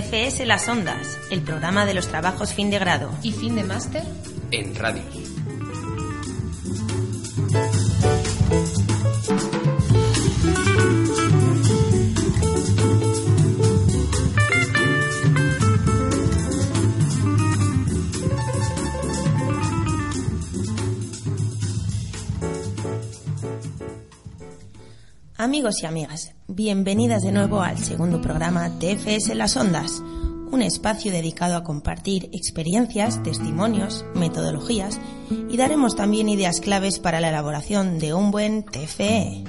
TFS Las Ondas, el programa de los trabajos fin de grado. ¿Y fin de máster? En radio. Amigos y amigas, bienvenidas de nuevo al segundo programa TFS Las Ondas, un espacio dedicado a compartir experiencias, testimonios, metodologías y daremos también ideas claves para la elaboración de un buen TFE.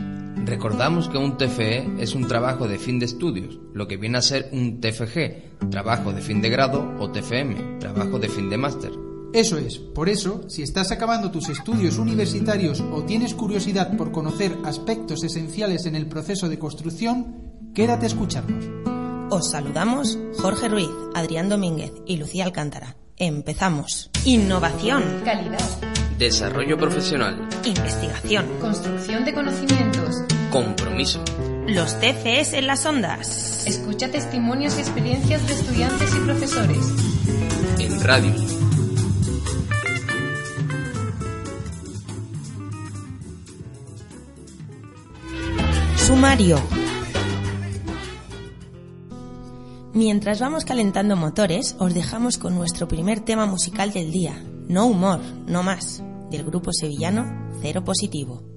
Recordamos que un TFE es un trabajo de fin de estudios, lo que viene a ser un TFG, trabajo de fin de grado, o TFM, trabajo de fin de máster. Eso es, por eso, si estás acabando tus estudios universitarios o tienes curiosidad por conocer aspectos esenciales en el proceso de construcción, quédate a escucharnos. Os saludamos Jorge Ruiz, Adrián Domínguez y Lucía Alcántara. Empezamos. Innovación, Calidad. Desarrollo profesional. investigación, Construcción de conocimientos. Compromiso. los TFS en las ondas. Escucha testimonios y experiencias de estudiantes y profesores. En radio. Sumario. Mientras vamos calentando motores, os dejamos con nuestro primer tema musical del día, No Humor, No Más, del grupo sevillano Cero Positivo.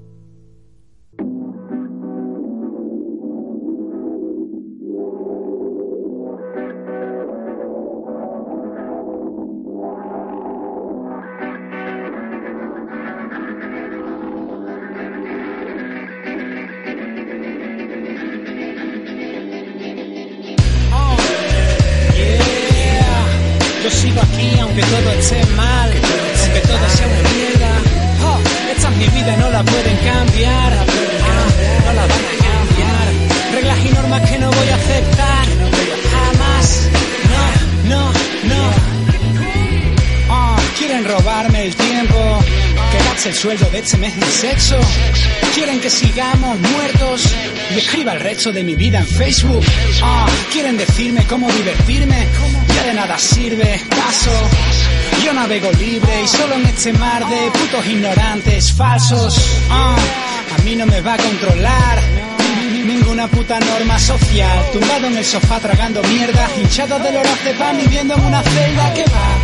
De mi vida en Facebook. Ah, quieren decirme cómo divertirme, ya de nada sirve. Paso, yo navego libre y solo en este mar de putos ignorantes falsos. Ah, a mí no me va a controlar. Ninguna puta norma social, tumbado en el sofá tragando mierda, hinchado de lorazepam viviendo en una celda que va.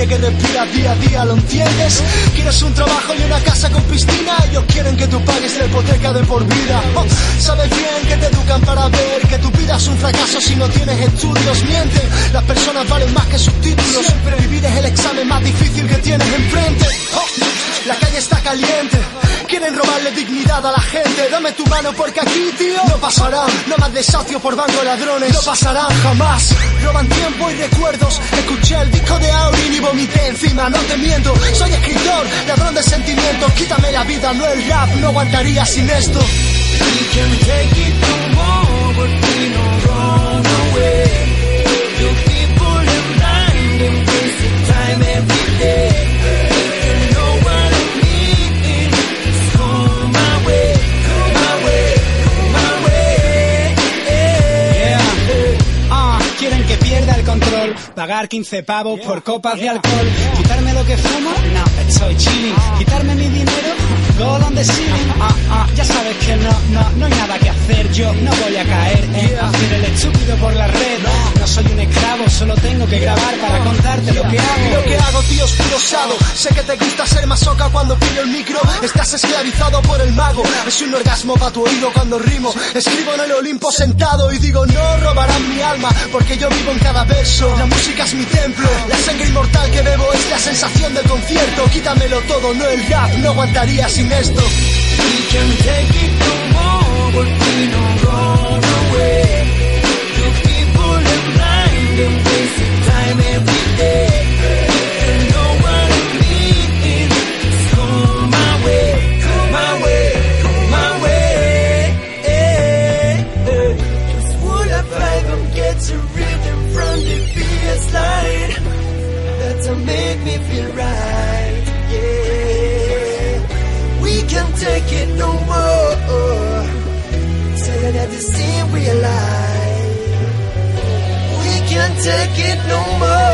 aire que respiras día a día, ¿lo entiendes? Quieres un trabajo y una casa con piscina Ellos quieren que tú pagues la hipoteca de por vida. Oh, Sabes bien que te educan para ver Que tu vida es un fracaso si no tienes estudios. Mienten, las personas valen más que sus títulos. Vivir es el examen más difícil que tienes enfrente. Oh, La calle está caliente Quieren robarle dignidad a la gente. Dame tu mano porque aquí, tío No pasarán, no más desacio por banco ladrones. No pasarán jamás. Roban tiempo y recuerdos. Escuché el disco de Aurin y vomité encima No te miento, soy escritor Ladrón de sentimientos. Quítame la vida, no el rap No aguantaría sin esto. Ah, quieren que pierda el Pagar 15 pavos por copas de alcohol. Quitarme lo que fumo, no, estoy chilling. Quitarme mi dinero, go on the ceiling. Ah, ah, ya sabes que no, no, no hay nada que hacer. Yo no voy a caer en hacer el estúpido por la red. No soy un esclavo, solo tengo que grabar para contarte lo que hago. Lo que hago, tío, es puro sado. Sé que te gusta ser masoca cuando pillo el micro. Estás esclavizado por el mago. Es un orgasmo para tu oído cuando rimo. Escribo en el Olimpo sentado y digo, no robarán mi alma, porque yo vivo en cada verso. La música es mi templo. La sangre inmortal que bebo es la sensación del concierto. Quítamelo todo, no el rap, no aguantaría sin esto. We can take it no more, take it no more. Say that the same we alive. We can't take it no more.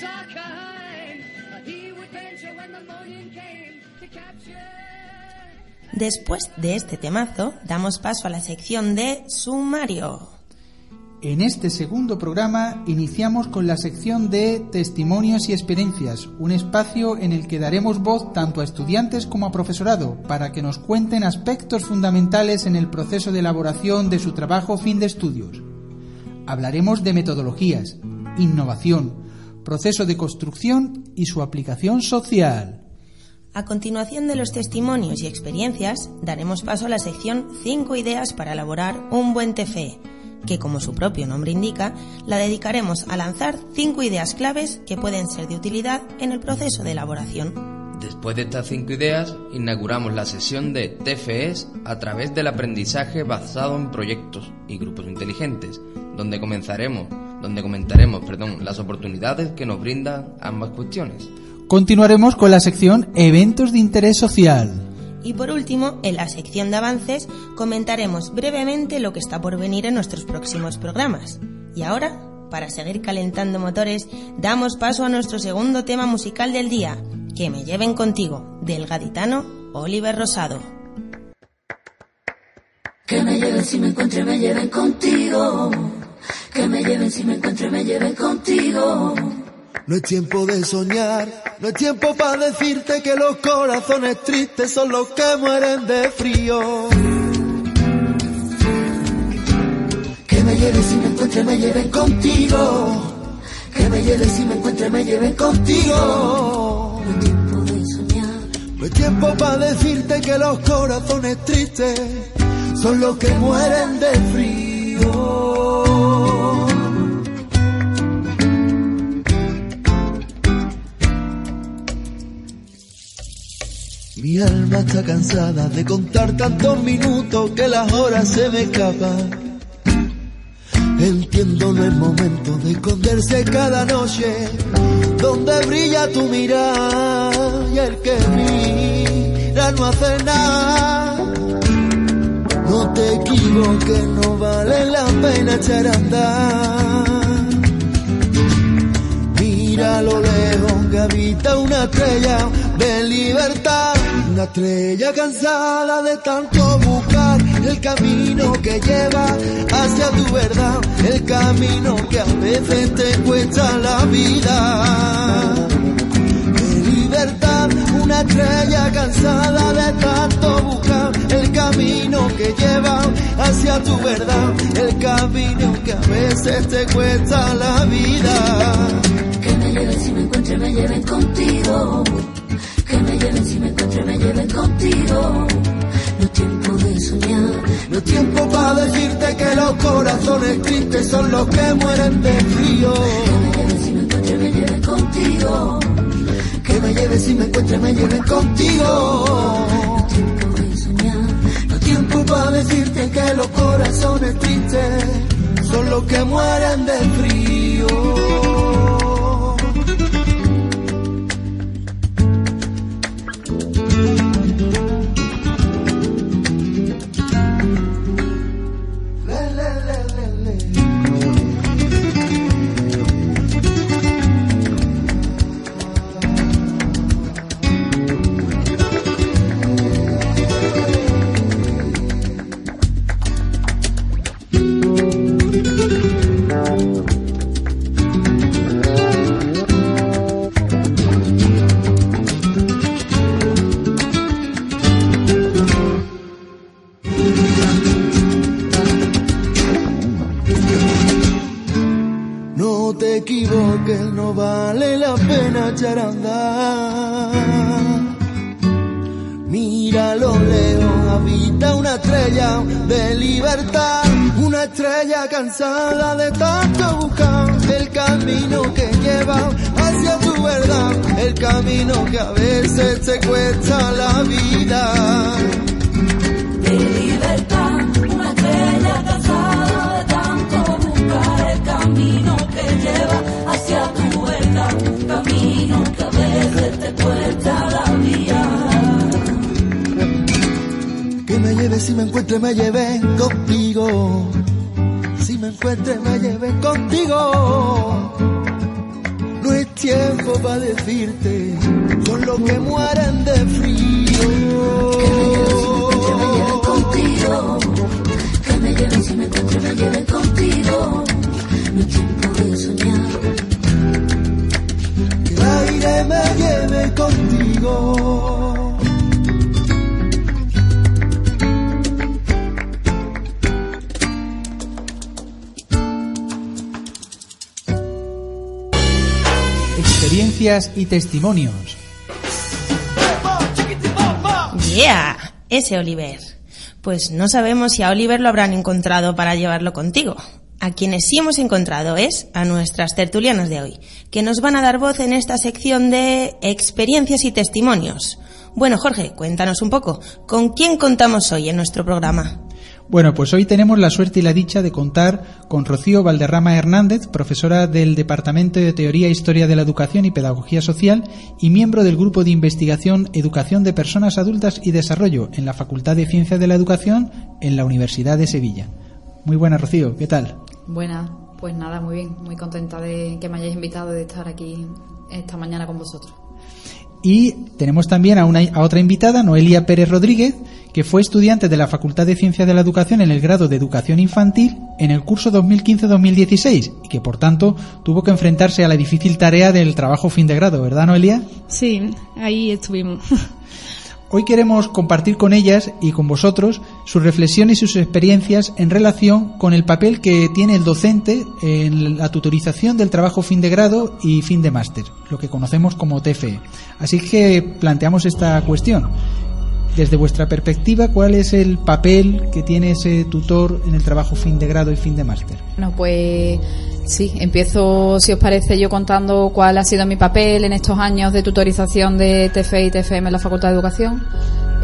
Knight of a bizarre kind. He would venture when the morning came to capture. Después de este temazo, damos paso a la sección de Sumario. En este segundo programa iniciamos con la sección de Testimonios y Experiencias, un espacio en el que daremos voz tanto a estudiantes como a profesorado para que nos cuenten aspectos fundamentales en el proceso de elaboración de su trabajo fin de estudios. Hablaremos de metodologías, innovación, proceso de construcción y su aplicación social. A continuación de los testimonios y experiencias, daremos paso a la sección 5 ideas para elaborar un buen TFE, que como su propio nombre indica, la dedicaremos a lanzar 5 ideas claves que pueden ser de utilidad en el proceso de elaboración. Después de estas cinco ideas, inauguramos la sesión de TFEs a través del aprendizaje basado en proyectos y grupos inteligentes, donde comenzaremos, donde comentaremos, perdón, las oportunidades que nos brindan ambas cuestiones. Continuaremos con la sección Eventos de Interés Social. Y por último, en la sección de avances comentaremos brevemente lo que está por venir en nuestros próximos programas. Y ahora, para seguir calentando motores, damos paso a nuestro segundo tema musical del día, Que me lleven contigo, del gaditano Oliver Rosado. Que me lleven si me encuentro y me lleven contigo. Que me lleven si me encuentro y me lleven contigo. No es tiempo de soñar, no es tiempo para decirte que los corazones tristes son los que mueren de frío. Que me lleven si me encuentro y me lleven contigo. Que me lleven si me encuentro y me lleven contigo. No es tiempo de soñar. No es tiempo para decirte que los corazones tristes son los que mueren de frío. Mi alma está cansada de contar tantos minutos que las horas se me escapan. Entiendo no es momento de esconderse cada noche donde brilla tu mirada y el que mira no hace nada. No te equivoques, no vale la pena echar andar. Mira lo lejos que habita una estrella de libertad. Una estrella cansada de tanto buscar el camino que lleva hacia tu verdad. El camino que a veces te cuesta la vida. De libertad, una estrella cansada de tanto buscar el camino que lleva hacia tu verdad. El camino que a veces te cuesta la vida. Que me lleven si me encuentro me lleven contigo. Que me lleven si me encuentro y me lleven contigo. de soñar. No tiempo para decirte que los corazones tristes son los que mueren de frío. Que me lleves si me encuentre, me lleves contigo. Que me lleves si me encuentre, me lleves contigo. No tiempo de soñar. No tiempo para decirte que los corazones tristes son los que mueren de frío. Cansada de tanto buscar el camino que lleva hacia tu verdad. El camino que a veces te cuesta la vida. de libertad, una estrella cansada de tanto buscar el camino que lleva hacia tu verdad, camino que a veces te cuesta la vida. Que me lleve si me encuentre, me lleve contigo. Si me encuentre, me lleve contigo. No es tiempo para decirte, son los que mueren de frío. Que me lleve contigo, que me lleve si me encuentre, me lleve contigo. No hay tiempo de soñar. Que el aire me lleve contigo. Experiencias y testimonios. Yeah, ese Oliver. Pues no sabemos si a Oliver lo habrán encontrado para llevarlo contigo. A quienes sí hemos encontrado es a nuestras tertulianas de hoy, que nos van a dar voz en esta sección de experiencias y testimonios. Bueno, Jorge, cuéntanos un poco, ¿con quién contamos hoy en nuestro programa? Bueno, pues hoy tenemos la suerte y la dicha de contar con Rocío Valderrama Hernández, profesora del Departamento de Teoría e Historia de la Educación y Pedagogía Social y miembro del Grupo de Investigación Educación de Personas Adultas y Desarrollo en la Facultad de Ciencias de la Educación en la Universidad de Sevilla. Muy buena, Rocío, ¿qué tal? Buenas, pues nada, muy bien, muy contenta de que me hayáis invitado y de estar aquí esta mañana con vosotros. Y tenemos también a, una, a otra invitada, Noelia Pérez Rodríguez, que fue estudiante de la Facultad de Ciencias de la Educación en el grado de Educación Infantil en el curso 2015-2016 y que por tanto tuvo que enfrentarse a la difícil tarea del trabajo fin de grado, ¿verdad Noelia? Sí, ahí estuvimos. Hoy queremos compartir con ellas y con vosotros sus reflexiones y sus experiencias en relación con el papel que tiene el docente en la tutorización del trabajo fin de grado y fin de máster, lo que conocemos como TFE. Así que planteamos esta cuestión. Desde vuestra perspectiva, ¿cuál es el papel que tiene ese tutor en el trabajo fin de grado y fin de máster? Bueno, pues sí, empiezo, si os parece, yo contando cuál ha sido mi papel en estos años de tutorización de TFE y TFM en la Facultad de Educación.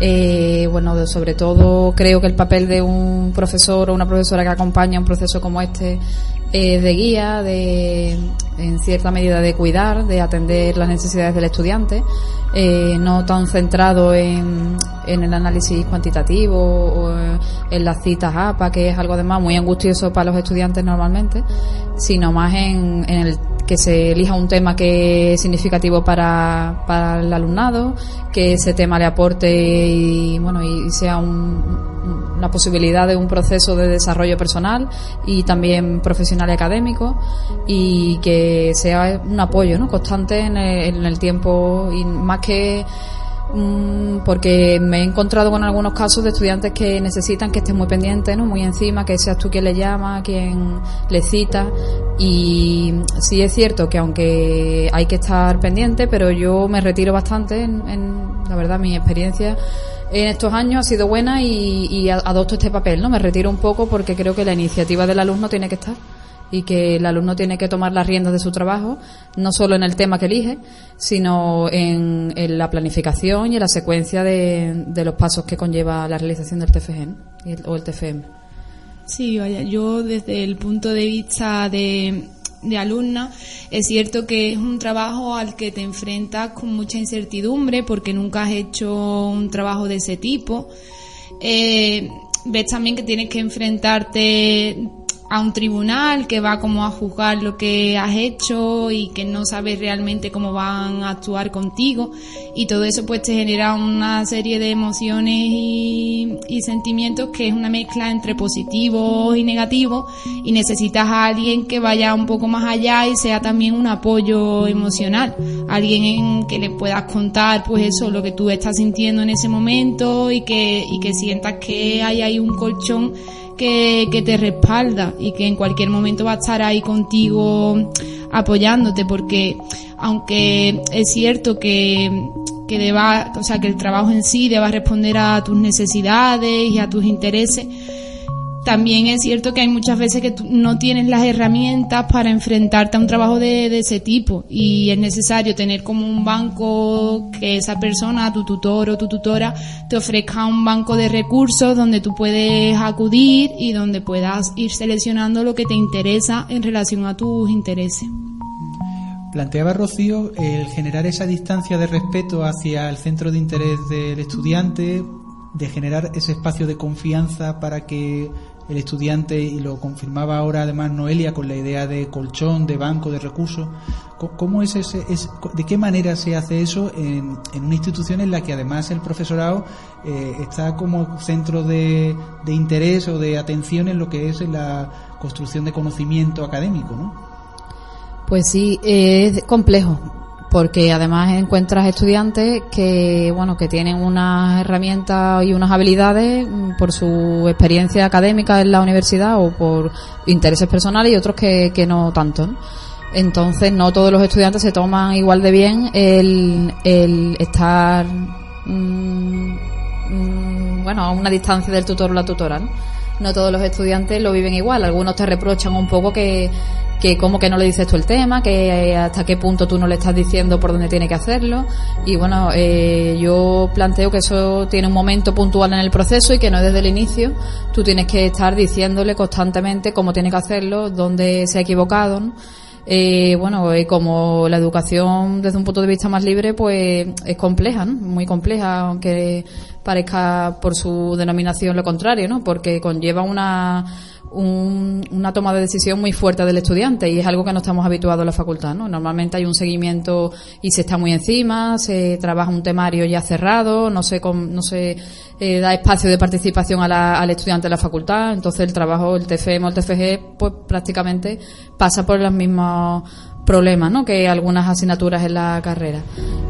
Eh, bueno, sobre todo creo que el papel de un profesor o una profesora que acompaña un proceso como este es de guía, de en cierta medida de cuidar, de atender las necesidades del estudiante, eh, no tan centrado en, en el análisis cuantitativo o en las citas APA, que es algo además muy angustioso para los estudiantes normalmente, sino más en, en el que se elija un tema que es significativo para, para el alumnado, que ese tema le aporte y bueno y sea un, una posibilidad de un proceso de desarrollo personal y también profesional y académico y que sea un apoyo ¿no? constante en el, en el tiempo y más que porque me he encontrado con algunos casos de estudiantes que necesitan que estés muy pendiente, ¿no? muy encima, que seas tú quien le llama, quien le cita. Y sí es cierto que aunque hay que estar pendiente, pero yo me retiro bastante, en, en la verdad, mi experiencia en estos años ha sido buena y, y adopto este papel, ¿no? Me retiro un poco porque creo que la iniciativa del alumno tiene que estar y que el alumno tiene que tomar las riendas de su trabajo, no solo en el tema que elige, sino en, la planificación y en la secuencia de, de los pasos que conlleva la realización del TFG o el TFM. Sí, vaya, yo desde el punto de vista de, de alumna, es cierto que es un trabajo al que te enfrentas con mucha incertidumbre porque nunca has hecho un trabajo de ese tipo. Eh, ves también que tienes que enfrentarte a un tribunal que va como a juzgar lo que has hecho y que no sabes realmente cómo van a actuar contigo. Y todo eso pues te genera una serie de emociones y, sentimientos que es una mezcla entre positivos y negativos. Y necesitas a alguien que vaya un poco más allá y sea también un apoyo emocional. Alguien en que le puedas contar pues eso lo que tú estás sintiendo en ese momento y que y que sientas que hay ahí un colchón que, que te respalda y que en cualquier momento va a estar ahí contigo apoyándote porque aunque es cierto que que deba, o sea, que el trabajo en sí deba responder a tus necesidades y a tus intereses, también es cierto que hay muchas veces que tú no tienes las herramientas para enfrentarte a un trabajo de, de ese tipo y es necesario tener como un banco que esa persona, tu tutor o tu tutora, te ofrezca un banco de recursos donde tú puedes acudir y donde puedas ir seleccionando lo que te interesa en relación a tus intereses. Planteaba Rocío el generar esa distancia de respeto hacia el centro de interés del estudiante, de generar ese espacio de confianza para que el estudiante, y lo confirmaba ahora además Noelia con la idea de colchón, de banco, de recursos, ¿cómo es ese, es- ¿de qué manera se hace eso en, en una institución en la que además el profesorado eh, está como centro de, de interés o de atención en lo que es la construcción de conocimiento académico, ¿no? Pues sí, es complejo, porque además encuentras estudiantes que, bueno, que tienen unas herramientas y unas habilidades mm, por su experiencia académica en la universidad o por intereses personales y otros que, que no tanto. Entonces, no todos los estudiantes se toman igual de bien el, el estar, mm, mm, bueno, a una distancia del tutor o la tutora. No todos los estudiantes lo viven igual. Algunos te reprochan un poco que, que como que no le dices tú el tema, que hasta qué punto tú no le estás diciendo por dónde tiene que hacerlo. Y bueno, eh, yo planteo que eso tiene un momento puntual en el proceso y que no es desde el inicio. Tú tienes que estar diciéndole constantemente cómo tiene que hacerlo, dónde se ha equivocado. Eh, bueno, eh, como la educación desde un punto de vista más libre, pues es compleja, ¿no? muy compleja, aunque parezca por su denominación lo contrario, ¿no? Porque conlleva una un- una toma de decisión muy fuerte del estudiante y es algo que no estamos habituados en la facultad, ¿no? Normalmente hay un seguimiento y se está muy encima, se trabaja un temario ya cerrado, no se no se eh, da espacio de participación a la- al estudiante de la facultad, entonces el trabajo, el TFM o el TFG, pues prácticamente pasa por los mismos problemas, ¿no? Que algunas asignaturas en la carrera.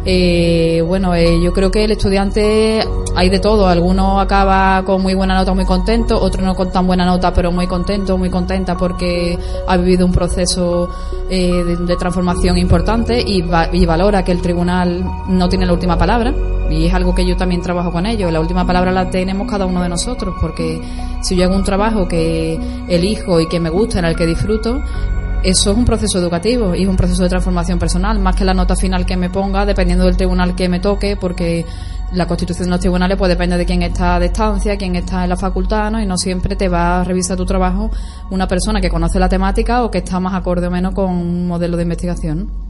Eh, bueno, eh, yo creo que el estudiante hay de todo. Algunos acaba con muy buena nota, muy contento, otros no con tan buena nota, pero muy contento, muy contenta porque ha vivido un proceso eh, de, transformación importante y, y valora que el tribunal no tiene la última palabra. Y es algo que yo también trabajo con ellos. La última palabra la tenemos cada uno de nosotros, porque si yo hago un trabajo que elijo y que me gusta, en el que disfruto, eso es un proceso educativo y es un proceso de transformación personal, más que la nota final que me ponga, dependiendo del tribunal que me toque, porque la constitución de los tribunales pues depende de quién está de estancia, quién está en la facultad, ¿no? Y no siempre te va a revisar tu trabajo una persona que conoce la temática o que está más acorde o menos con un modelo de investigación. ¿no?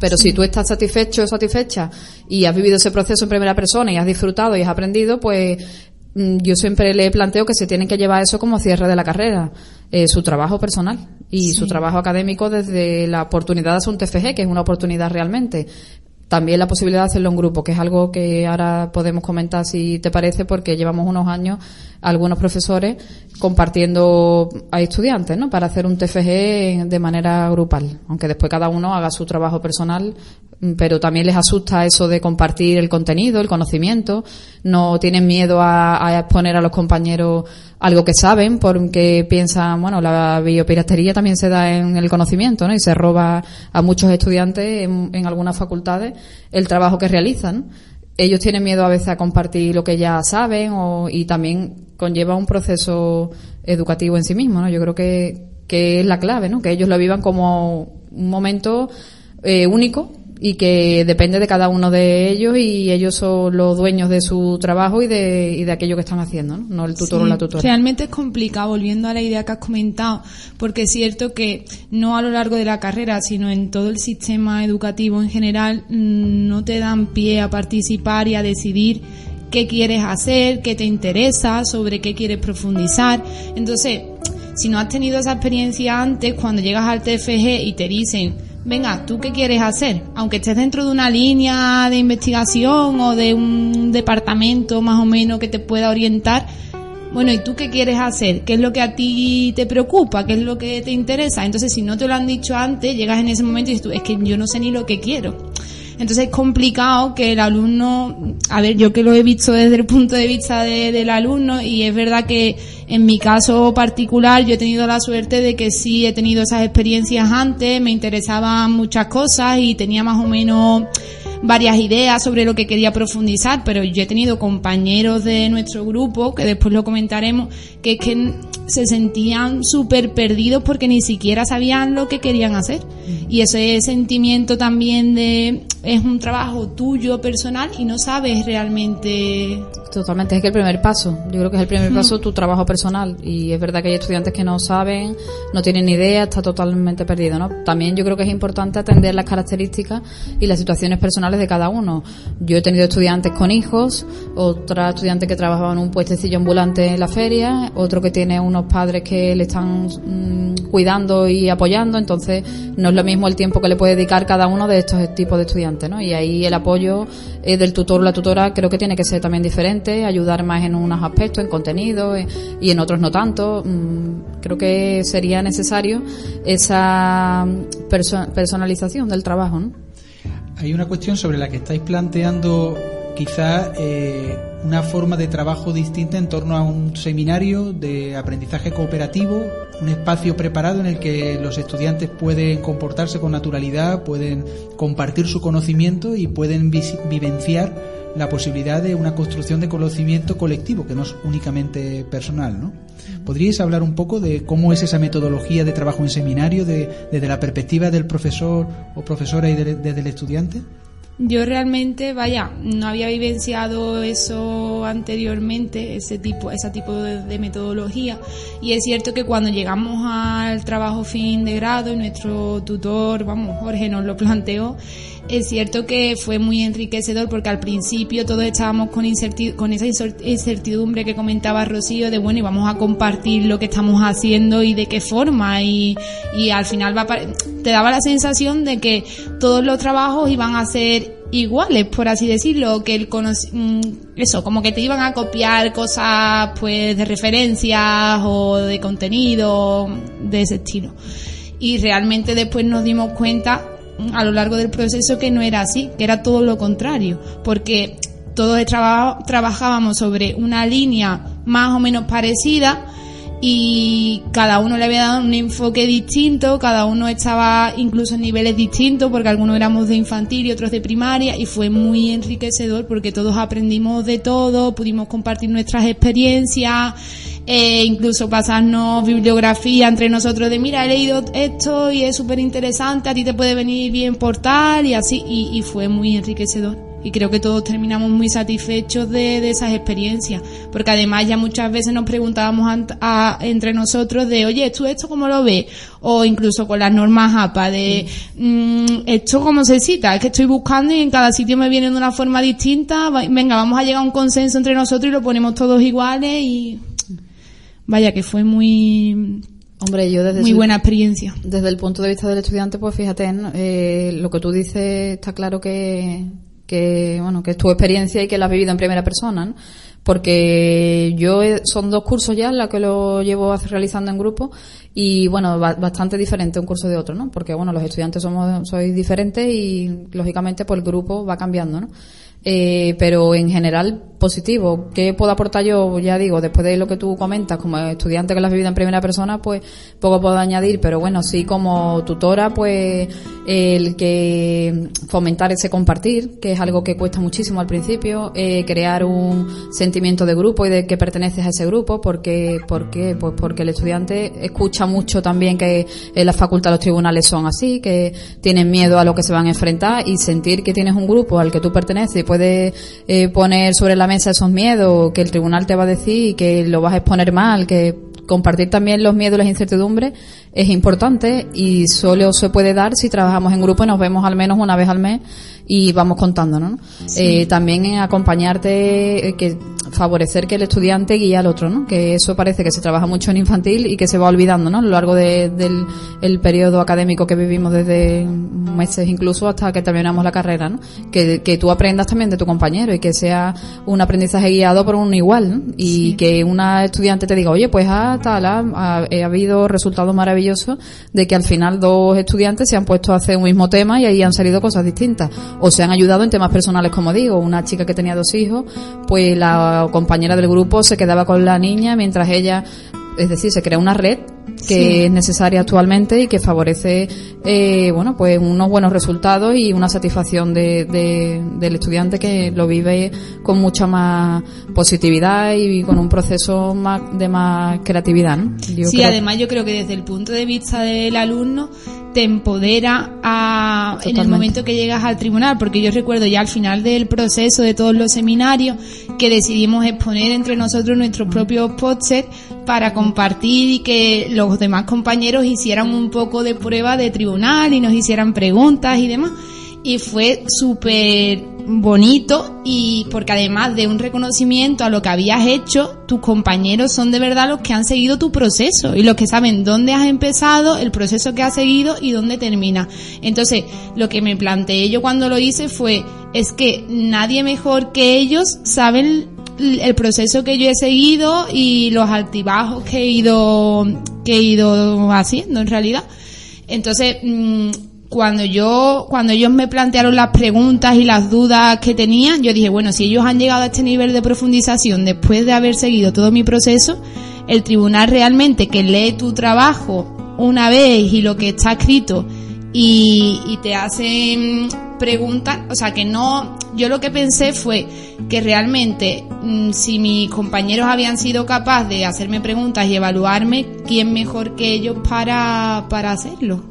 Pero si tú estás satisfecho o satisfecha y has vivido ese proceso en primera persona y has disfrutado y has aprendido, pues mm, yo siempre le planteo que se tienen que llevar eso como cierre de la carrera, eh, su trabajo personal y Sí. su trabajo académico desde la oportunidad de hacer un TFG, que es una oportunidad realmente. También la posibilidad de hacerlo en grupo, que es algo que ahora podemos comentar si te parece, porque llevamos unos años algunos profesores compartiendo a estudiantes, ¿no? Para hacer un TFG de manera grupal, aunque después cada uno haga su trabajo personal, pero también les asusta eso de compartir el contenido, el conocimiento, no tienen miedo a, a exponer a los compañeros algo que saben, porque piensan, bueno, la biopiratería también se da en el conocimiento, ¿no? Y se roba a muchos estudiantes en, algunas facultades el trabajo que realizan. ellos tienen miedo a veces a compartir lo que ya saben o, y también conlleva un proceso educativo en sí mismo, ¿no? Yo creo que, que es la clave, ¿no? Que ellos lo vivan como un momento eh, único y que depende de cada uno de ellos y ellos son los dueños de su trabajo y de, y de aquello que están haciendo, ¿no? No el tutor o la tutora. Realmente es complicado, volviendo a la idea que has comentado, porque es cierto que no a lo largo de la carrera, sino en todo el sistema educativo en general, mm, no te dan pie a participar y a decidir qué quieres hacer, qué te interesa, sobre qué quieres profundizar. Entonces, si no has tenido esa experiencia antes, cuando llegas al TFG y te dicen, venga, ¿tú qué quieres hacer? Aunque estés dentro de una línea de investigación o de un departamento más o menos que te pueda orientar, bueno, ¿y tú qué quieres hacer? ¿Qué es lo que a ti te preocupa? ¿Qué es lo que te interesa? Entonces, si no te lo han dicho antes, llegas en ese momento y dices tú, es que yo no sé ni lo que quiero. Entonces es complicado que el alumno, a ver, yo que lo he visto desde el punto de vista de- del alumno y es verdad que en mi caso particular yo he tenido la suerte de que sí he tenido esas experiencias antes, me interesaban muchas cosas y tenía más o menos varias ideas sobre lo que quería profundizar, pero yo he tenido compañeros de nuestro grupo, que después lo comentaremos, que es que se sentían súper perdidos porque ni siquiera sabían lo que querían hacer. Y ese sentimiento también de es un trabajo tuyo personal y no sabes realmente Totalmente, es que el primer paso, yo creo que es el primer paso tu trabajo personal y es verdad que hay estudiantes que no saben, no tienen ni idea, está totalmente perdido, ¿no? También yo creo que es importante atender las características y las situaciones personales de cada uno. Yo he tenido estudiantes con hijos, otra estudiante que trabajaba en un puestecillo ambulante en la feria, otro que tiene unos padres que le están mm, cuidando y apoyando, entonces no es lo mismo el tiempo que le puede dedicar cada uno de estos tipos de estudiantes, Y ahí el apoyo eh, del tutor o la tutora creo que tiene que ser también diferente, ayudar más en unos aspectos, en contenido eh, y en otros no tanto. Mm, creo que sería necesario esa mm, perso- personalización del trabajo, ¿no? Hay una cuestión sobre la que estáis planteando quizá eh, una forma de trabajo distinta en torno a un seminario de aprendizaje cooperativo, un espacio preparado en el que los estudiantes pueden comportarse con naturalidad, pueden compartir su conocimiento y pueden vivenciar la posibilidad de una construcción de conocimiento colectivo, que no es únicamente personal, ¿no? ¿Podríais hablar un poco de cómo es esa metodología de trabajo en seminario de- desde la perspectiva del profesor o profesora y de- desde el estudiante? Yo realmente, vaya, no había vivenciado eso anteriormente, ese tipo, ese tipo de, metodología. Y es cierto que cuando llegamos al trabajo fin de grado nuestro tutor, vamos, Jorge nos lo planteó, es cierto que fue muy enriquecedor porque al principio todos estábamos con, esa incertidumbre que comentaba Rocío de bueno y vamos a compartir lo que estamos haciendo y de qué forma y, al final va te daba la sensación de que todos los trabajos iban a ser iguales por así decirlo que el mm, eso como que te iban a copiar cosas pues de referencias o de contenido de ese estilo. Y realmente después nos dimos cuenta a lo largo del proceso que no era así, que era todo lo contrario, porque todos traba- trabajábamos sobre una línea más o menos parecida y cada uno le había dado un enfoque distinto, cada uno estaba incluso en niveles distintos porque algunos éramos de infantil y otros de primaria y fue muy enriquecedor porque todos aprendimos de todo, pudimos compartir nuestras experiencias, eh, incluso pasarnos bibliografía entre nosotros de mira he leído esto y es súper interesante, a ti te puede venir bien por tal y así. Y, y fue muy enriquecedor. Y creo que todos terminamos muy satisfechos de, de esas experiencias. Porque además ya muchas veces nos preguntábamos ant- a- entre nosotros de oye tú esto cómo lo ves o incluso con las normas APA de mm, esto cómo se cita es que estoy buscando y en cada sitio me viene de una forma distinta. Venga vamos a llegar a un consenso entre nosotros y lo ponemos todos iguales y vaya que fue muy Hombre, yo desde muy su- buena experiencia Desde el punto de vista del estudiante, pues fíjate, ¿no? Eh, lo que tú dices está claro que, que, bueno, que es tu experiencia y que la has vivido en primera persona, ¿no? Porque yo he- son dos cursos ya los que lo llevo realizando en grupo y bueno, ba- bastante diferente un curso de otro, ¿no? Porque bueno, los estudiantes somos, sois diferentes y lógicamente pues el grupo va cambiando, ¿no? Eh, pero en general positivo. ¿Qué puedo aportar yo? Ya digo, después de lo que tú comentas, como estudiante que lo has vivido en primera persona, pues poco puedo añadir, pero bueno, sí como tutora, pues el que fomentar ese compartir, que es algo que cuesta muchísimo al principio, eh, crear un sentimiento de grupo y de que perteneces a ese grupo, porque, porque, pues porque el estudiante escucha mucho también que en la facultad los tribunales son así, que tienen miedo a lo que se van a enfrentar y sentir que tienes un grupo al que tú perteneces y puedes eh, poner sobre la mesa esos miedos que el tribunal te va a decir que lo vas a exponer mal, que compartir también los miedos y las incertidumbres es importante y solo se puede dar si trabajamos en grupo y nos vemos al menos una vez al mes y vamos contando, ¿no? Eh, también en acompañarte, eh, que favorecer que el estudiante guíe al otro, ¿no? Que eso parece que se trabaja mucho en infantil y que se va olvidando, ¿no? A lo largo de- del el periodo académico que vivimos desde meses incluso hasta que terminamos la carrera, ¿no? Que, que tú aprendas también de tu compañero y que sea un aprendizaje guiado por un igual, ¿no? Y que una estudiante te diga, oye, pues ah, tal, ah, ha, ha habido resultados maravillosos de que al final dos estudiantes se han puesto a hacer un mismo tema y ahí han salido cosas distintas. O se han ayudado en temas personales, como digo. Una chica que tenía dos hijos, pues la compañera del grupo se quedaba con la niña mientras ella, es decir, se crea una red que Sí. es necesaria actualmente y que favorece, eh, bueno, pues unos buenos resultados y una satisfacción de, de- del estudiante que lo vive con mucha más positividad y con un proceso más, de más creatividad, ¿no? Yo sí, creo- además yo creo que desde el punto de vista del alumno te empodera a, en el momento que llegas al tribunal, porque yo recuerdo ya al final del proceso de todos los seminarios que decidimos exponer entre nosotros nuestros propios pósters para compartir y que los demás compañeros hicieran un poco de prueba de tribunal y nos hicieran preguntas y demás. Y fue súper bonito y porque además de un reconocimiento a lo que habías hecho, tus compañeros son de verdad los que han seguido tu proceso y los que saben dónde has empezado, el proceso que has seguido y dónde termina. Entonces, lo que me planteé yo cuando lo hice fue, es que nadie mejor que ellos saben el proceso que yo he seguido y los altibajos que he ido, que he ido haciendo en realidad. Entonces, mm, cuando yo, cuando ellos me plantearon las preguntas y las dudas que tenían, yo dije, bueno, si ellos han llegado a este nivel de profundización después de haber seguido todo mi proceso, el tribunal realmente que lee tu trabajo una vez y lo que está escrito y, y te hacen preguntas, o sea que no, yo lo que pensé fue que realmente mm, si mis compañeros habían sido capaces de hacerme preguntas y evaluarme, ¿quién mejor que ellos para, para hacerlo?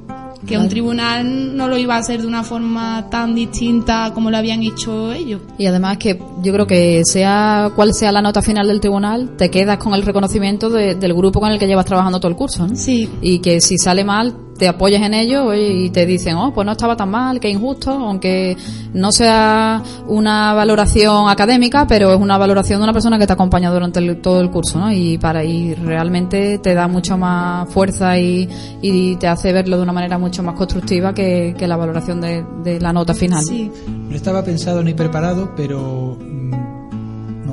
Que un tribunal no lo iba a hacer de una forma tan distinta como lo habían hecho ellos. Y además que yo creo que sea cual sea la nota final del tribunal, te quedas con el reconocimiento de- del grupo con el que llevas trabajando todo el curso, ¿no? Sí. Y que si sale mal, te apoyas en ello y te dicen, oh, pues no estaba tan mal, que injusto, aunque no sea una valoración académica, pero es una valoración de una persona que te acompaña durante el- todo el curso, ¿no? Y para y realmente te da mucha más fuerza y, y te hace verlo de una manera mucho más constructiva que, que la valoración de, de la nota final. No estaba pensado ni preparado, pero mm,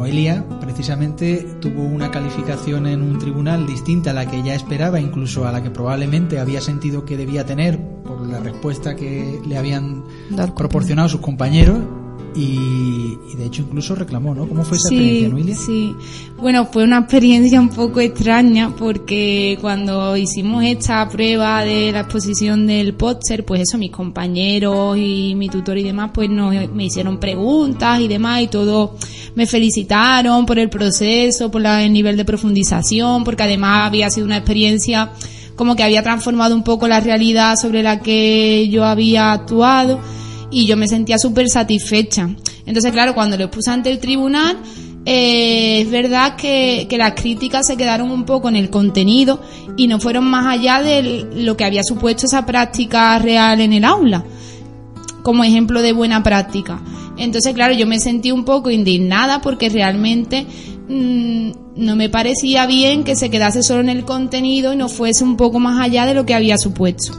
Noelia precisamente tuvo una calificación en un tribunal distinta a la que ya esperaba, incluso a la que probablemente había sentido que debía tener por la respuesta que le habían proporcionado sus compañeros y, y de hecho incluso reclamó, ¿no? ¿Cómo fue esa Sí, experiencia, Noelia? sí. Bueno, fue una experiencia un poco extraña porque cuando hicimos esta prueba de la exposición del póster, pues eso, mis compañeros y mi tutor y demás, pues nos, me hicieron preguntas y demás y todo me felicitaron por el proceso, por la- el nivel de profundización, porque además había sido una experiencia como que había transformado un poco la realidad sobre la que yo había actuado y yo me sentía súper satisfecha. Entonces, claro, cuando lo puse ante el tribunal, eh, es verdad que, que las críticas se quedaron un poco en el contenido y no fueron más allá de lo que había supuesto esa práctica real en el aula, como ejemplo de buena práctica. Entonces, claro, yo me sentí un poco indignada porque realmente mm, no me parecía bien que se quedase solo en el contenido y no fuese un poco más allá de lo que había supuesto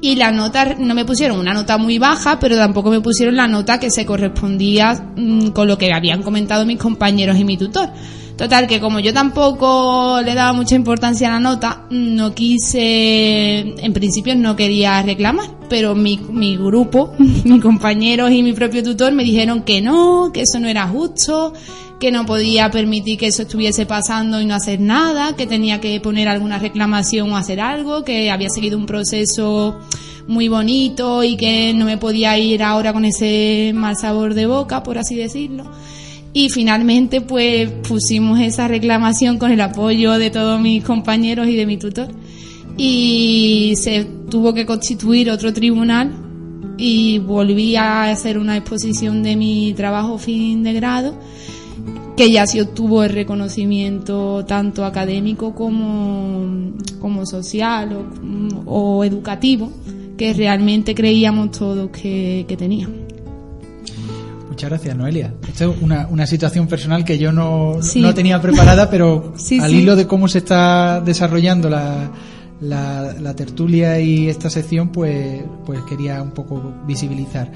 y la nota no me pusieron una nota muy baja, pero tampoco me pusieron la nota que se correspondía mm, con lo que habían comentado mis compañeros y mi tutor. Total, que como yo tampoco le daba mucha importancia a la nota, no quise, en principio no quería reclamar, pero mi, mi grupo, mis compañeros y mi propio tutor me dijeron que no, que eso no era justo, que no podía permitir que eso estuviese pasando y no hacer nada, que tenía que poner alguna reclamación o hacer algo, que había seguido un proceso muy bonito y que no me podía ir ahora con ese mal sabor de boca, por así decirlo. Y finalmente pues pusimos esa reclamación con el apoyo de todos mis compañeros y de mi tutor. Y se tuvo que constituir otro tribunal y volví a hacer una exposición de mi trabajo fin de grado que ya se obtuvo el reconocimiento tanto académico como, como social o, educativo que realmente creíamos todos que, que. Muchas gracias, Noelia. Esto es una, una situación personal que yo no, Sí. no tenía preparada, pero Sí, al sí. hilo de cómo se está desarrollando la, la, la tertulia y esta sección, pues, pues quería un poco visibilizar.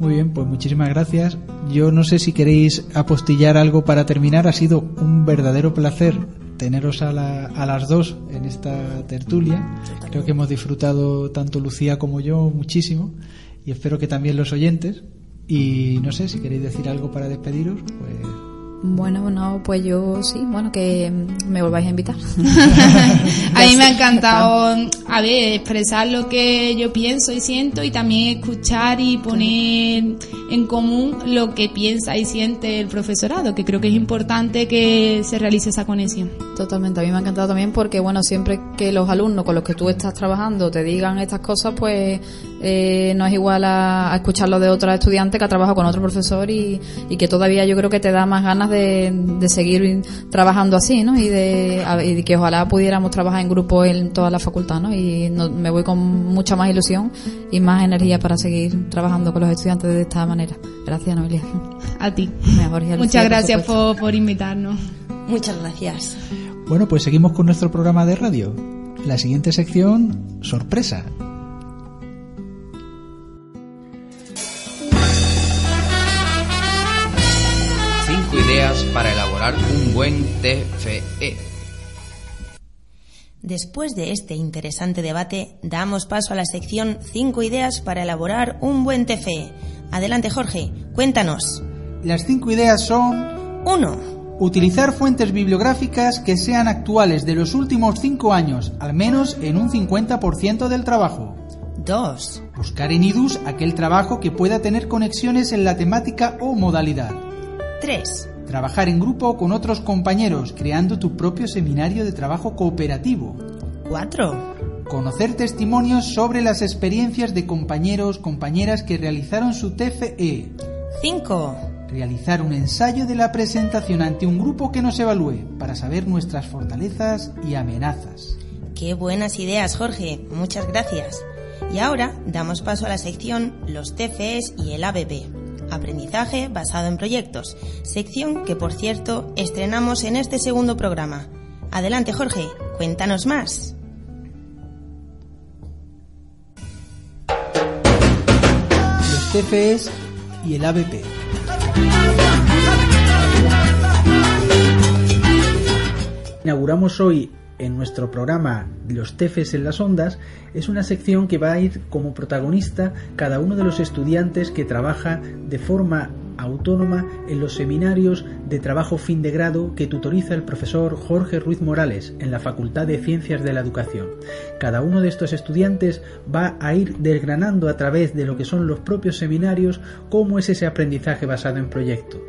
Muy bien, pues muchísimas gracias. Yo no sé si queréis apostillar algo para terminar. Ha sido un verdadero placer teneros a, la- a las dos en esta tertulia. Creo que hemos disfrutado tanto Lucía como yo muchísimo y espero que también los oyentes. Y no sé si queréis decir algo para despediros, pues Bueno, no, pues yo sí, bueno, que me volváis a invitar. A mí me ha encantado, a ver, expresar lo que yo pienso y siento y también escuchar y poner en común lo que piensa y siente el profesorado, que creo que es importante que se realice esa conexión. Totalmente, a mí me ha encantado también porque, bueno, siempre que los alumnos con los que tú estás trabajando te digan estas cosas, pues eh, no es igual a, a escucharlo de otra estudiante que ha trabajado con otro profesor y, y que todavía yo creo que te da más ganas de, de seguir trabajando así, ¿no? Y de, a- y de que ojalá pudiéramos trabajar en grupo en toda la facultad, ¿no? Y no- me voy con mucha más ilusión y más energía para seguir trabajando con los estudiantes de esta manera. Gracias, Noelia. A ti. Mejor, y a Lucía, Muchas gracias por invitarnos. Muchas gracias. bueno, pues seguimos con nuestro programa de radio. La siguiente sección, sorpresa. Para elaborar un buen. TFE. Después de este interesante debate, damos paso a la sección 5 ideas para elaborar un buen TFE. Adelante, Jorge, cuéntanos. Las cinco ideas son 1. Utilizar fuentes bibliográficas que sean actuales de los últimos cinco años, al menos en un 50% del trabajo. 2. Buscar en IDUS aquel trabajo que pueda tener conexiones en la temática o modalidad. 3. Trabajar en grupo con otros compañeros, creando tu propio seminario de trabajo cooperativo. 4. Conocer testimonios sobre las experiencias de compañeros, compañeras que realizaron su TFE. 5. Realizar un ensayo de la presentación ante un grupo que nos evalúe para saber nuestras fortalezas y amenazas. Qué buenas ideas, Jorge. Muchas gracias. Y ahora damos paso a la sección Los TFEs y el ABP. Aprendizaje basado en proyectos. Sección que, por cierto, estrenamos en este segundo programa. Adelante, Jorge. Cuéntanos más. Los TFEs y el ABP. Inauguramos hoy en nuestro programa Los Tefes en las Ondas es una sección que va a ir como protagonista cada uno de los estudiantes que trabaja de forma autónoma en los seminarios de trabajo fin de grado que tutoriza el profesor Jorge Ruiz Morales en la Facultad de Ciencias de la Educación. Cada uno de estos estudiantes va a ir desgranando a través de lo que son los propios seminarios cómo es ese aprendizaje basado en proyecto,